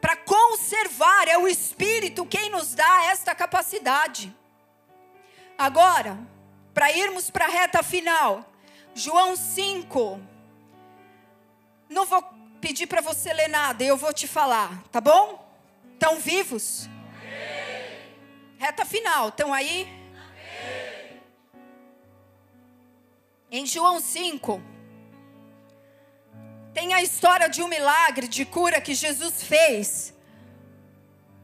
para conservar, é o Espírito quem nos dá esta capacidade. Agora, para irmos para a reta final, João 5. Não vou pedir para você ler nada, eu vou te falar, tá bom? Estão vivos? Amém. Reta final, estão aí? Amém. Em João 5, tem a história de um milagre de cura que Jesus fez,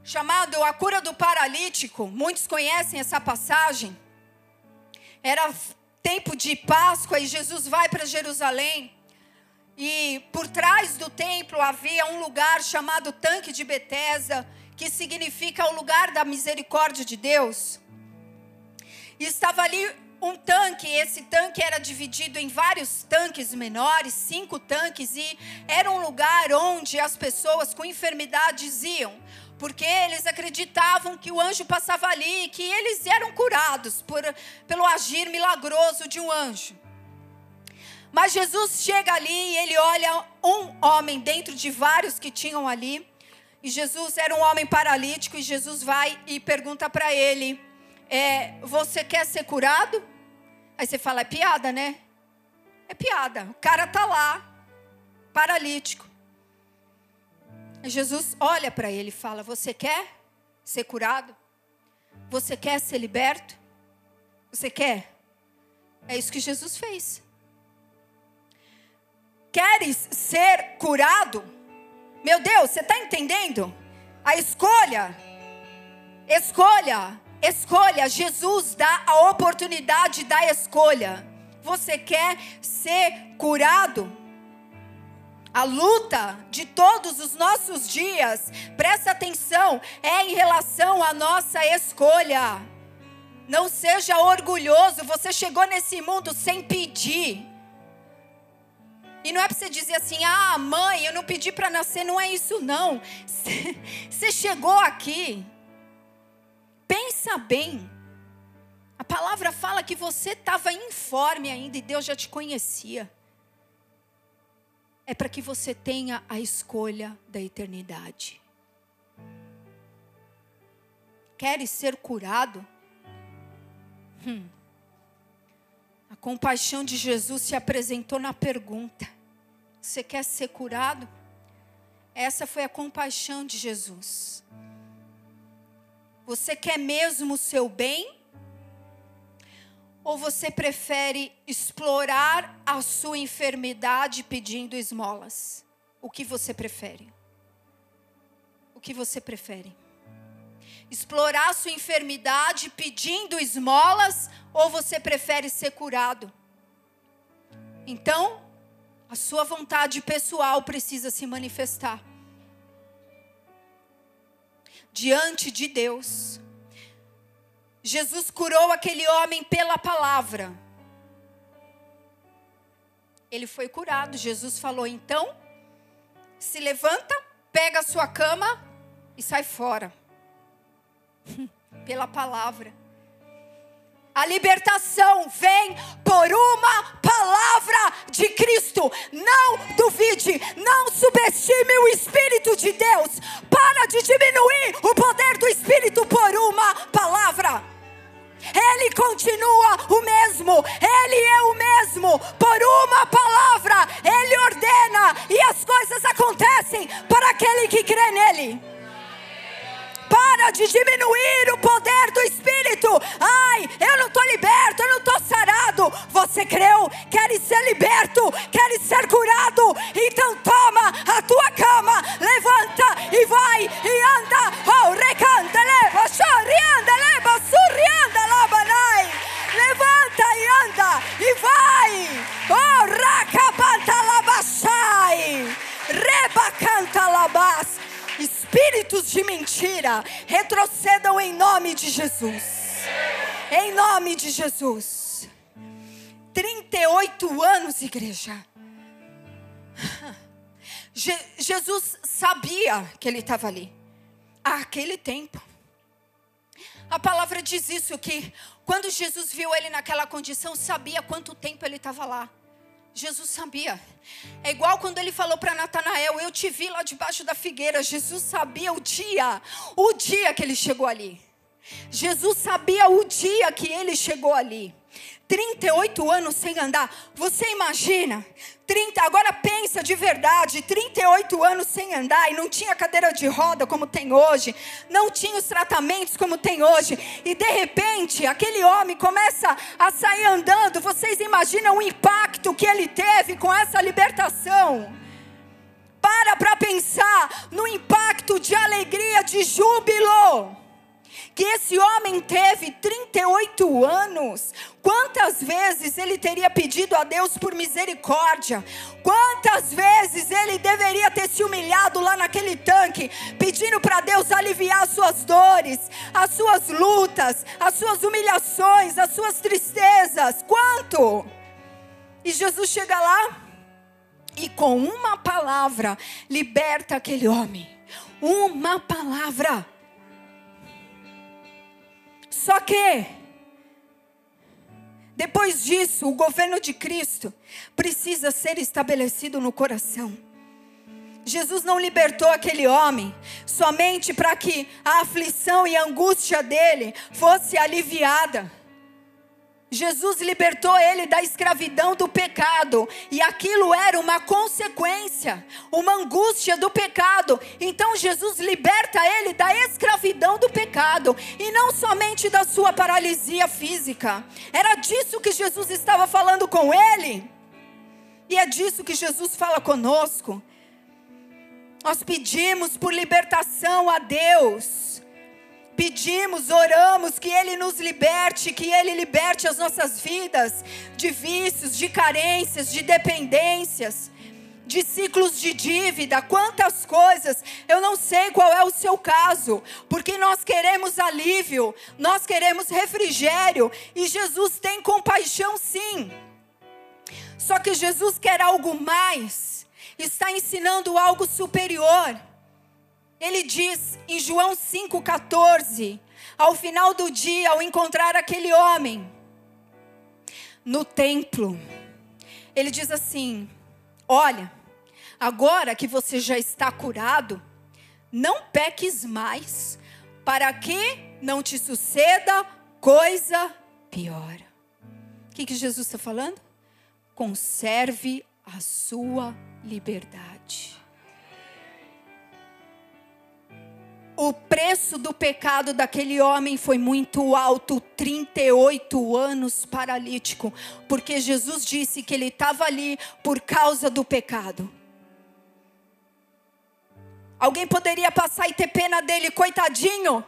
chamado a cura do paralítico. Muitos conhecem essa passagem. Era tempo de Páscoa e Jesus vai para Jerusalém. E por trás do templo havia um lugar chamado Tanque de Betesda, que significa o lugar da misericórdia de Deus. E estava ali um tanque, esse tanque era dividido em vários tanques menores, cinco tanques, e era um lugar onde as pessoas com enfermidades iam, porque eles acreditavam que o anjo passava ali e que eles eram curados por, pelo agir milagroso de um anjo. Mas Jesus chega ali e ele olha um homem dentro de vários que tinham ali. E Jesus era um homem paralítico e Jesus vai e pergunta para ele: é, Você quer ser curado? Aí você fala, é piada, né? É piada. O cara tá lá, paralítico. Jesus olha para ele e fala: Você quer ser curado? Você quer ser liberto? Você quer? É isso que Jesus fez. Queres ser curado? Meu Deus, você está entendendo? A escolha, escolha, escolha. Jesus dá a oportunidade da escolha. Você quer ser curado? A luta de todos os nossos dias, presta atenção, é em relação à nossa escolha. Não seja orgulhoso, você chegou nesse mundo sem pedir. E não é para você dizer assim, ah, mãe, eu não pedi para nascer, não é isso não. Você chegou aqui. Pensa bem. A palavra fala que você estava informe ainda e Deus já te conhecia. É para que você tenha a escolha da eternidade. Queres ser curado? Hum. A compaixão de Jesus se apresentou na pergunta: você quer ser curado? Essa foi a compaixão de Jesus. Você quer mesmo o seu bem? Ou você prefere explorar a sua enfermidade pedindo esmolas? O que você prefere? O que você prefere? Explorar a sua enfermidade pedindo esmolas ou você prefere ser curado? Então, a sua vontade pessoal precisa se manifestar. Diante de Deus. Jesus curou aquele homem pela palavra. Ele foi curado. Jesus falou: então, se levanta, pega a sua cama e sai fora. pela palavra. A libertação vem por uma palavra de Cristo. Não duvide, não subestime o Espírito de Deus. Para de diminuir o poder do Espírito por uma palavra. Ele continua o mesmo, Ele é o mesmo, por uma palavra, Ele ordena e as coisas acontecem para aquele que crê nele. Para de diminuir o poder do Espírito. Ai, eu não estou liberto, eu não estou sarado. Você creu, queres ser liberto, queres ser curado. Então toma a tua cama, levanta e vai e anda. Oh, recanta, leva, chorianda, leva, surrianda, labanai. Levanta e anda e vai. Oh, racapanta labachai. Rebacanta labas espíritos de mentira retrocedam em nome de Jesus. Em nome de Jesus. 38 anos, igreja. Je Jesus sabia que ele estava ali. Aquele tempo. A palavra diz isso que quando Jesus viu ele naquela condição, sabia quanto tempo ele estava lá. Jesus sabia. É igual quando ele falou para Natanael: Eu te vi lá debaixo da figueira. Jesus sabia o dia, o dia que ele chegou ali. Jesus sabia o dia que ele chegou ali. 38 anos sem andar. Você imagina? 30, agora pensa de verdade, 38 anos sem andar e não tinha cadeira de roda como tem hoje, não tinha os tratamentos como tem hoje, e de repente aquele homem começa a sair andando. Vocês imaginam o impacto que ele teve com essa libertação? Para para pensar no impacto de alegria, de júbilo que esse homem teve 38 anos. Quantas vezes ele teria pedido a Deus por misericórdia? Quantas vezes ele deveria ter se humilhado lá naquele tanque, pedindo para Deus aliviar as suas dores, as suas lutas, as suas humilhações, as suas tristezas? Quanto? E Jesus chega lá e com uma palavra liberta aquele homem. Uma palavra. Só que, depois disso, o governo de Cristo precisa ser estabelecido no coração. Jesus não libertou aquele homem somente para que a aflição e a angústia dele fosse aliviada. Jesus libertou ele da escravidão do pecado, e aquilo era uma consequência, uma angústia do pecado. Então Jesus liberta ele da escravidão do pecado, e não somente da sua paralisia física. Era disso que Jesus estava falando com ele, e é disso que Jesus fala conosco. Nós pedimos por libertação a Deus. Pedimos, oramos que Ele nos liberte, que Ele liberte as nossas vidas de vícios, de carências, de dependências, de ciclos de dívida, quantas coisas. Eu não sei qual é o seu caso, porque nós queremos alívio, nós queremos refrigério e Jesus tem compaixão sim. Só que Jesus quer algo mais está ensinando algo superior. Ele diz em João 5,14: ao final do dia, ao encontrar aquele homem no templo, ele diz assim: Olha, agora que você já está curado, não peques mais, para que não te suceda coisa pior. O que, que Jesus está falando? Conserve a sua liberdade. O preço do pecado daquele homem foi muito alto 38 anos paralítico porque Jesus disse que ele estava ali por causa do pecado. Alguém poderia passar e ter pena dele, coitadinho.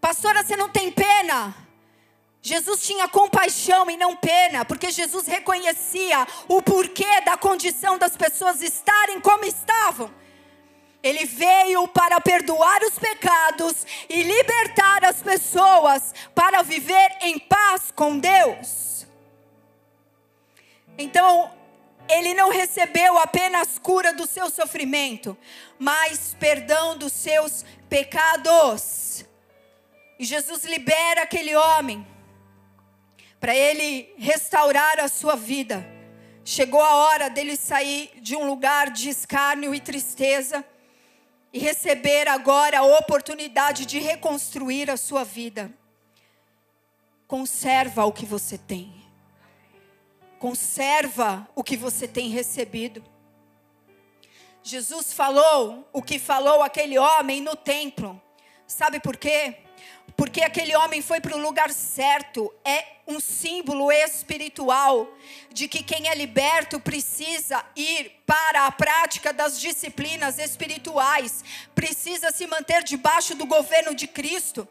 Pastora, você não tem pena? Jesus tinha compaixão e não pena, porque Jesus reconhecia o porquê da condição das pessoas estarem como estavam. Ele veio para perdoar os pecados e libertar as pessoas para viver em paz com Deus. Então, ele não recebeu apenas cura do seu sofrimento, mas perdão dos seus pecados. E Jesus libera aquele homem para ele restaurar a sua vida. Chegou a hora dele sair de um lugar de escárnio e tristeza e receber agora a oportunidade de reconstruir a sua vida. Conserva o que você tem. Conserva o que você tem recebido. Jesus falou o que falou aquele homem no templo. Sabe por quê? Porque aquele homem foi para o lugar certo, é um símbolo espiritual de que quem é liberto precisa ir para a prática das disciplinas espirituais, precisa se manter debaixo do governo de Cristo.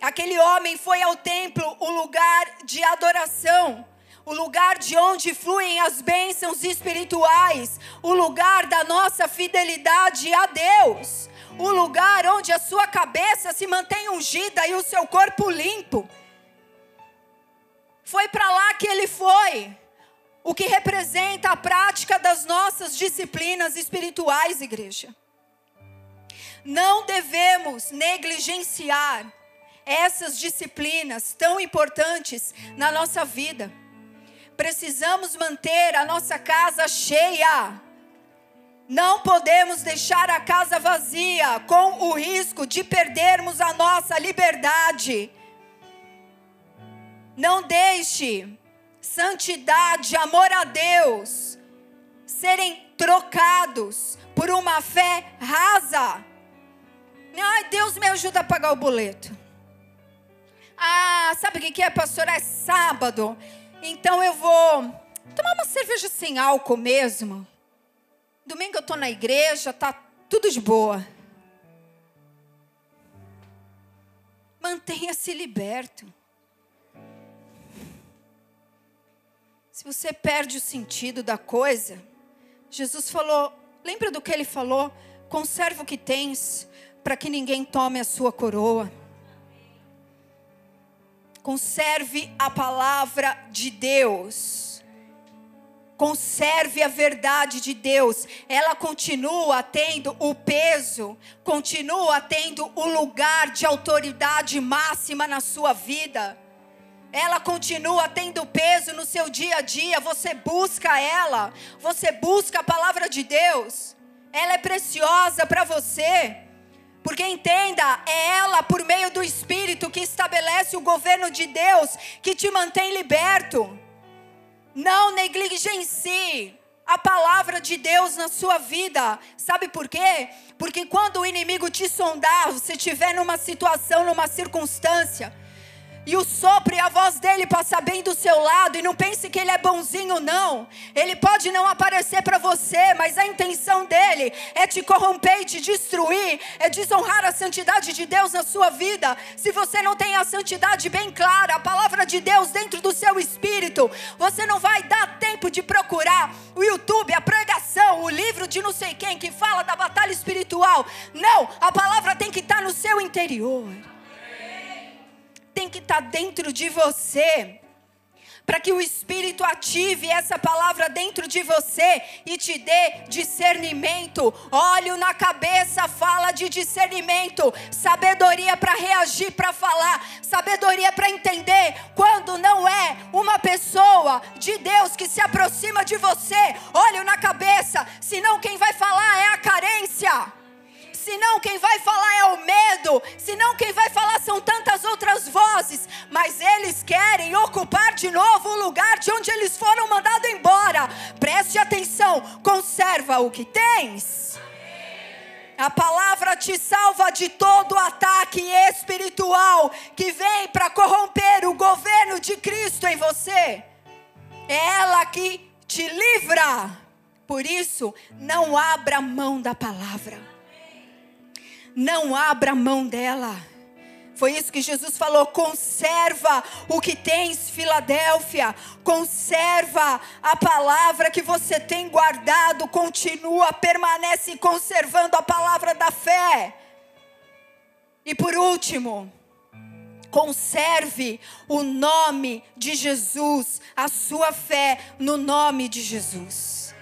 Aquele homem foi ao templo, o lugar de adoração, o lugar de onde fluem as bênçãos espirituais, o lugar da nossa fidelidade a Deus o lugar onde a sua cabeça se mantém ungida e o seu corpo limpo. Foi para lá que ele foi, o que representa a prática das nossas disciplinas espirituais, igreja. Não devemos negligenciar essas disciplinas tão importantes na nossa vida. Precisamos manter a nossa casa cheia não podemos deixar a casa vazia com o risco de perdermos a nossa liberdade. Não deixe santidade, amor a Deus serem trocados por uma fé rasa. Ai, Deus me ajuda a pagar o boleto. Ah, sabe o que é, pastor? É sábado. Então eu vou tomar uma cerveja sem álcool mesmo. Domingo eu estou na igreja, tá tudo de boa. Mantenha-se liberto. Se você perde o sentido da coisa, Jesus falou, lembra do que ele falou? Conserva o que tens, para que ninguém tome a sua coroa. Conserve a palavra de Deus conserve a verdade de Deus, ela continua tendo o peso, continua tendo o lugar de autoridade máxima na sua vida. Ela continua tendo peso no seu dia a dia, você busca ela, você busca a palavra de Deus. Ela é preciosa para você. Porque entenda, é ela, por meio do Espírito, que estabelece o governo de Deus, que te mantém liberto. Não negligencie a palavra de Deus na sua vida. Sabe por quê? Porque quando o inimigo te sondar, você estiver numa situação, numa circunstância e o sopro e a voz dele passar bem do seu lado e não pense que ele é bonzinho não. Ele pode não aparecer para você, mas a intenção dele é te corromper e te destruir, é desonrar a santidade de Deus na sua vida. Se você não tem a santidade bem clara, a palavra de Deus dentro do seu espírito, você não vai dar tempo de procurar o YouTube, a pregação, o livro de não sei quem que fala da batalha espiritual. Não, a palavra tem que estar no seu interior tem que estar tá dentro de você. Para que o Espírito ative essa palavra dentro de você e te dê discernimento. Óleo na cabeça fala de discernimento, sabedoria para reagir, para falar, sabedoria para entender quando não é uma pessoa de Deus que se aproxima de você. Óleo na cabeça, senão quem vai falar é a carência senão quem vai falar é o medo, senão quem vai falar são tantas outras vozes, mas eles querem ocupar de novo o lugar de onde eles foram mandados embora. Preste atenção, conserva o que tens. A palavra te salva de todo ataque espiritual que vem para corromper o governo de Cristo em você. É ela que te livra. Por isso, não abra mão da palavra não abra mão dela. Foi isso que Jesus falou: conserva o que tens, Filadélfia, conserva a palavra que você tem guardado, continua, permanece conservando a palavra da fé. E por último, conserve o nome de Jesus, a sua fé no nome de Jesus.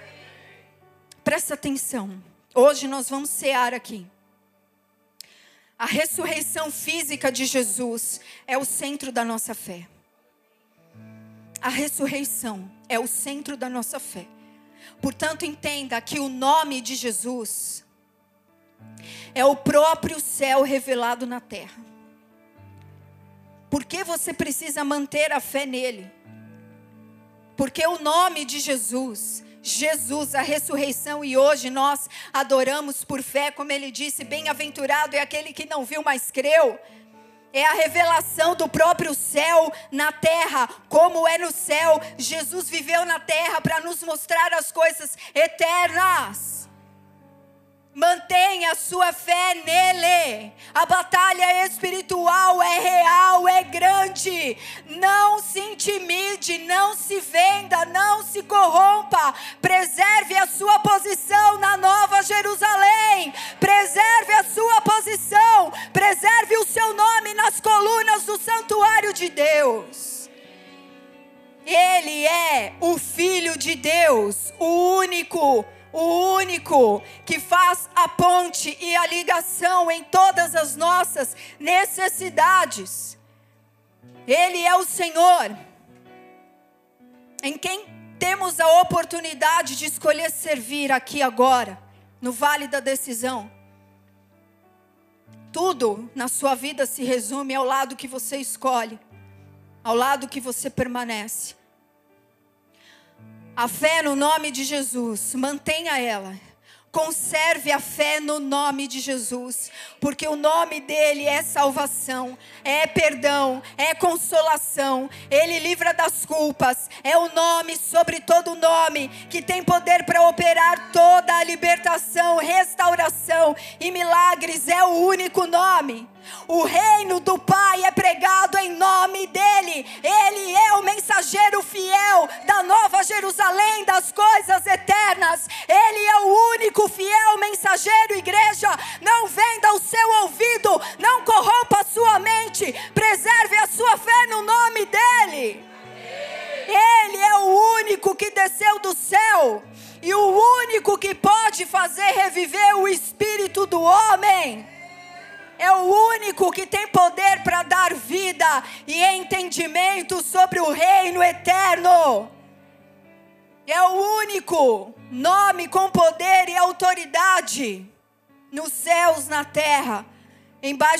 Presta atenção, hoje nós vamos cear aqui. A ressurreição física de Jesus é o centro da nossa fé. A ressurreição é o centro da nossa fé. Portanto, entenda que o nome de Jesus é o próprio céu revelado na terra. Por que você precisa manter a fé nele? Porque o nome de Jesus Jesus, a ressurreição, e hoje nós adoramos por fé, como ele disse: bem-aventurado é aquele que não viu, mas creu. É a revelação do próprio céu na terra, como é no céu. Jesus viveu na terra para nos mostrar as coisas eternas. Mantenha a sua fé nele. A batalha espiritual é real, é grande. Não se intimide, não se venda, não se corrompa. Preserve a sua posição na Nova Jerusalém. Preserve a sua posição. Preserve o seu nome nas colunas do santuário de Deus. Ele é o Filho de Deus, o único o único que faz a ponte e a ligação em todas as nossas necessidades. Ele é o Senhor, em quem temos a oportunidade de escolher servir aqui agora, no vale da decisão. Tudo na sua vida se resume ao lado que você escolhe, ao lado que você permanece. A fé no nome de Jesus, mantenha ela. Conserve a fé no nome de Jesus, porque o nome dele é salvação, é perdão, é consolação, ele livra das culpas, é o nome sobre todo nome que tem poder para operar toda a libertação, restauração e milagres, é o único nome. O reino do Pai é pregado em nome dele. Ele coisas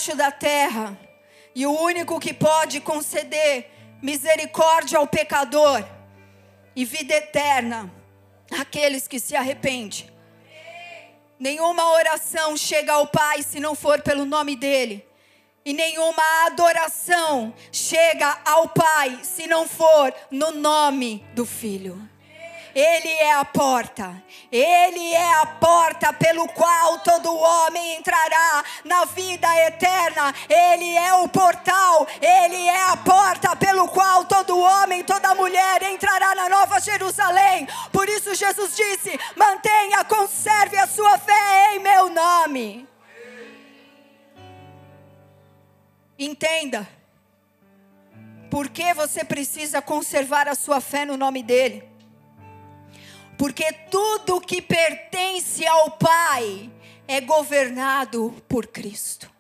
embaixo da terra, e o único que pode conceder misericórdia ao pecador e vida eterna àqueles que se arrependem. Nenhuma oração chega ao Pai se não for pelo nome dEle. E nenhuma adoração chega ao Pai se não for no nome do Filho. Ele é a porta. Ele é a porta pelo qual todo homem entrará na vida eterna. Ele é o portal. Ele é a porta pelo qual todo homem, toda mulher entrará na Nova Jerusalém. Por isso Jesus disse: mantenha, conserve a sua fé em meu nome. Entenda. Por que você precisa conservar a sua fé no nome dele? Porque tudo que pertence ao Pai é governado por Cristo.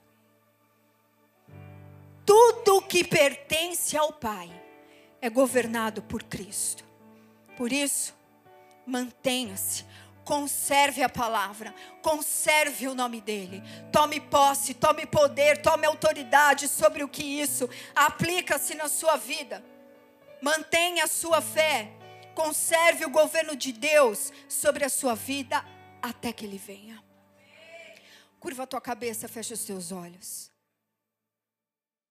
Tudo que pertence ao Pai é governado por Cristo. Por isso, mantenha-se, conserve a palavra, conserve o nome dele. Tome posse, tome poder, tome autoridade sobre o que isso aplica-se na sua vida. Mantenha a sua fé Conserve o governo de Deus sobre a sua vida até que ele venha. Curva a tua cabeça, fecha os teus olhos.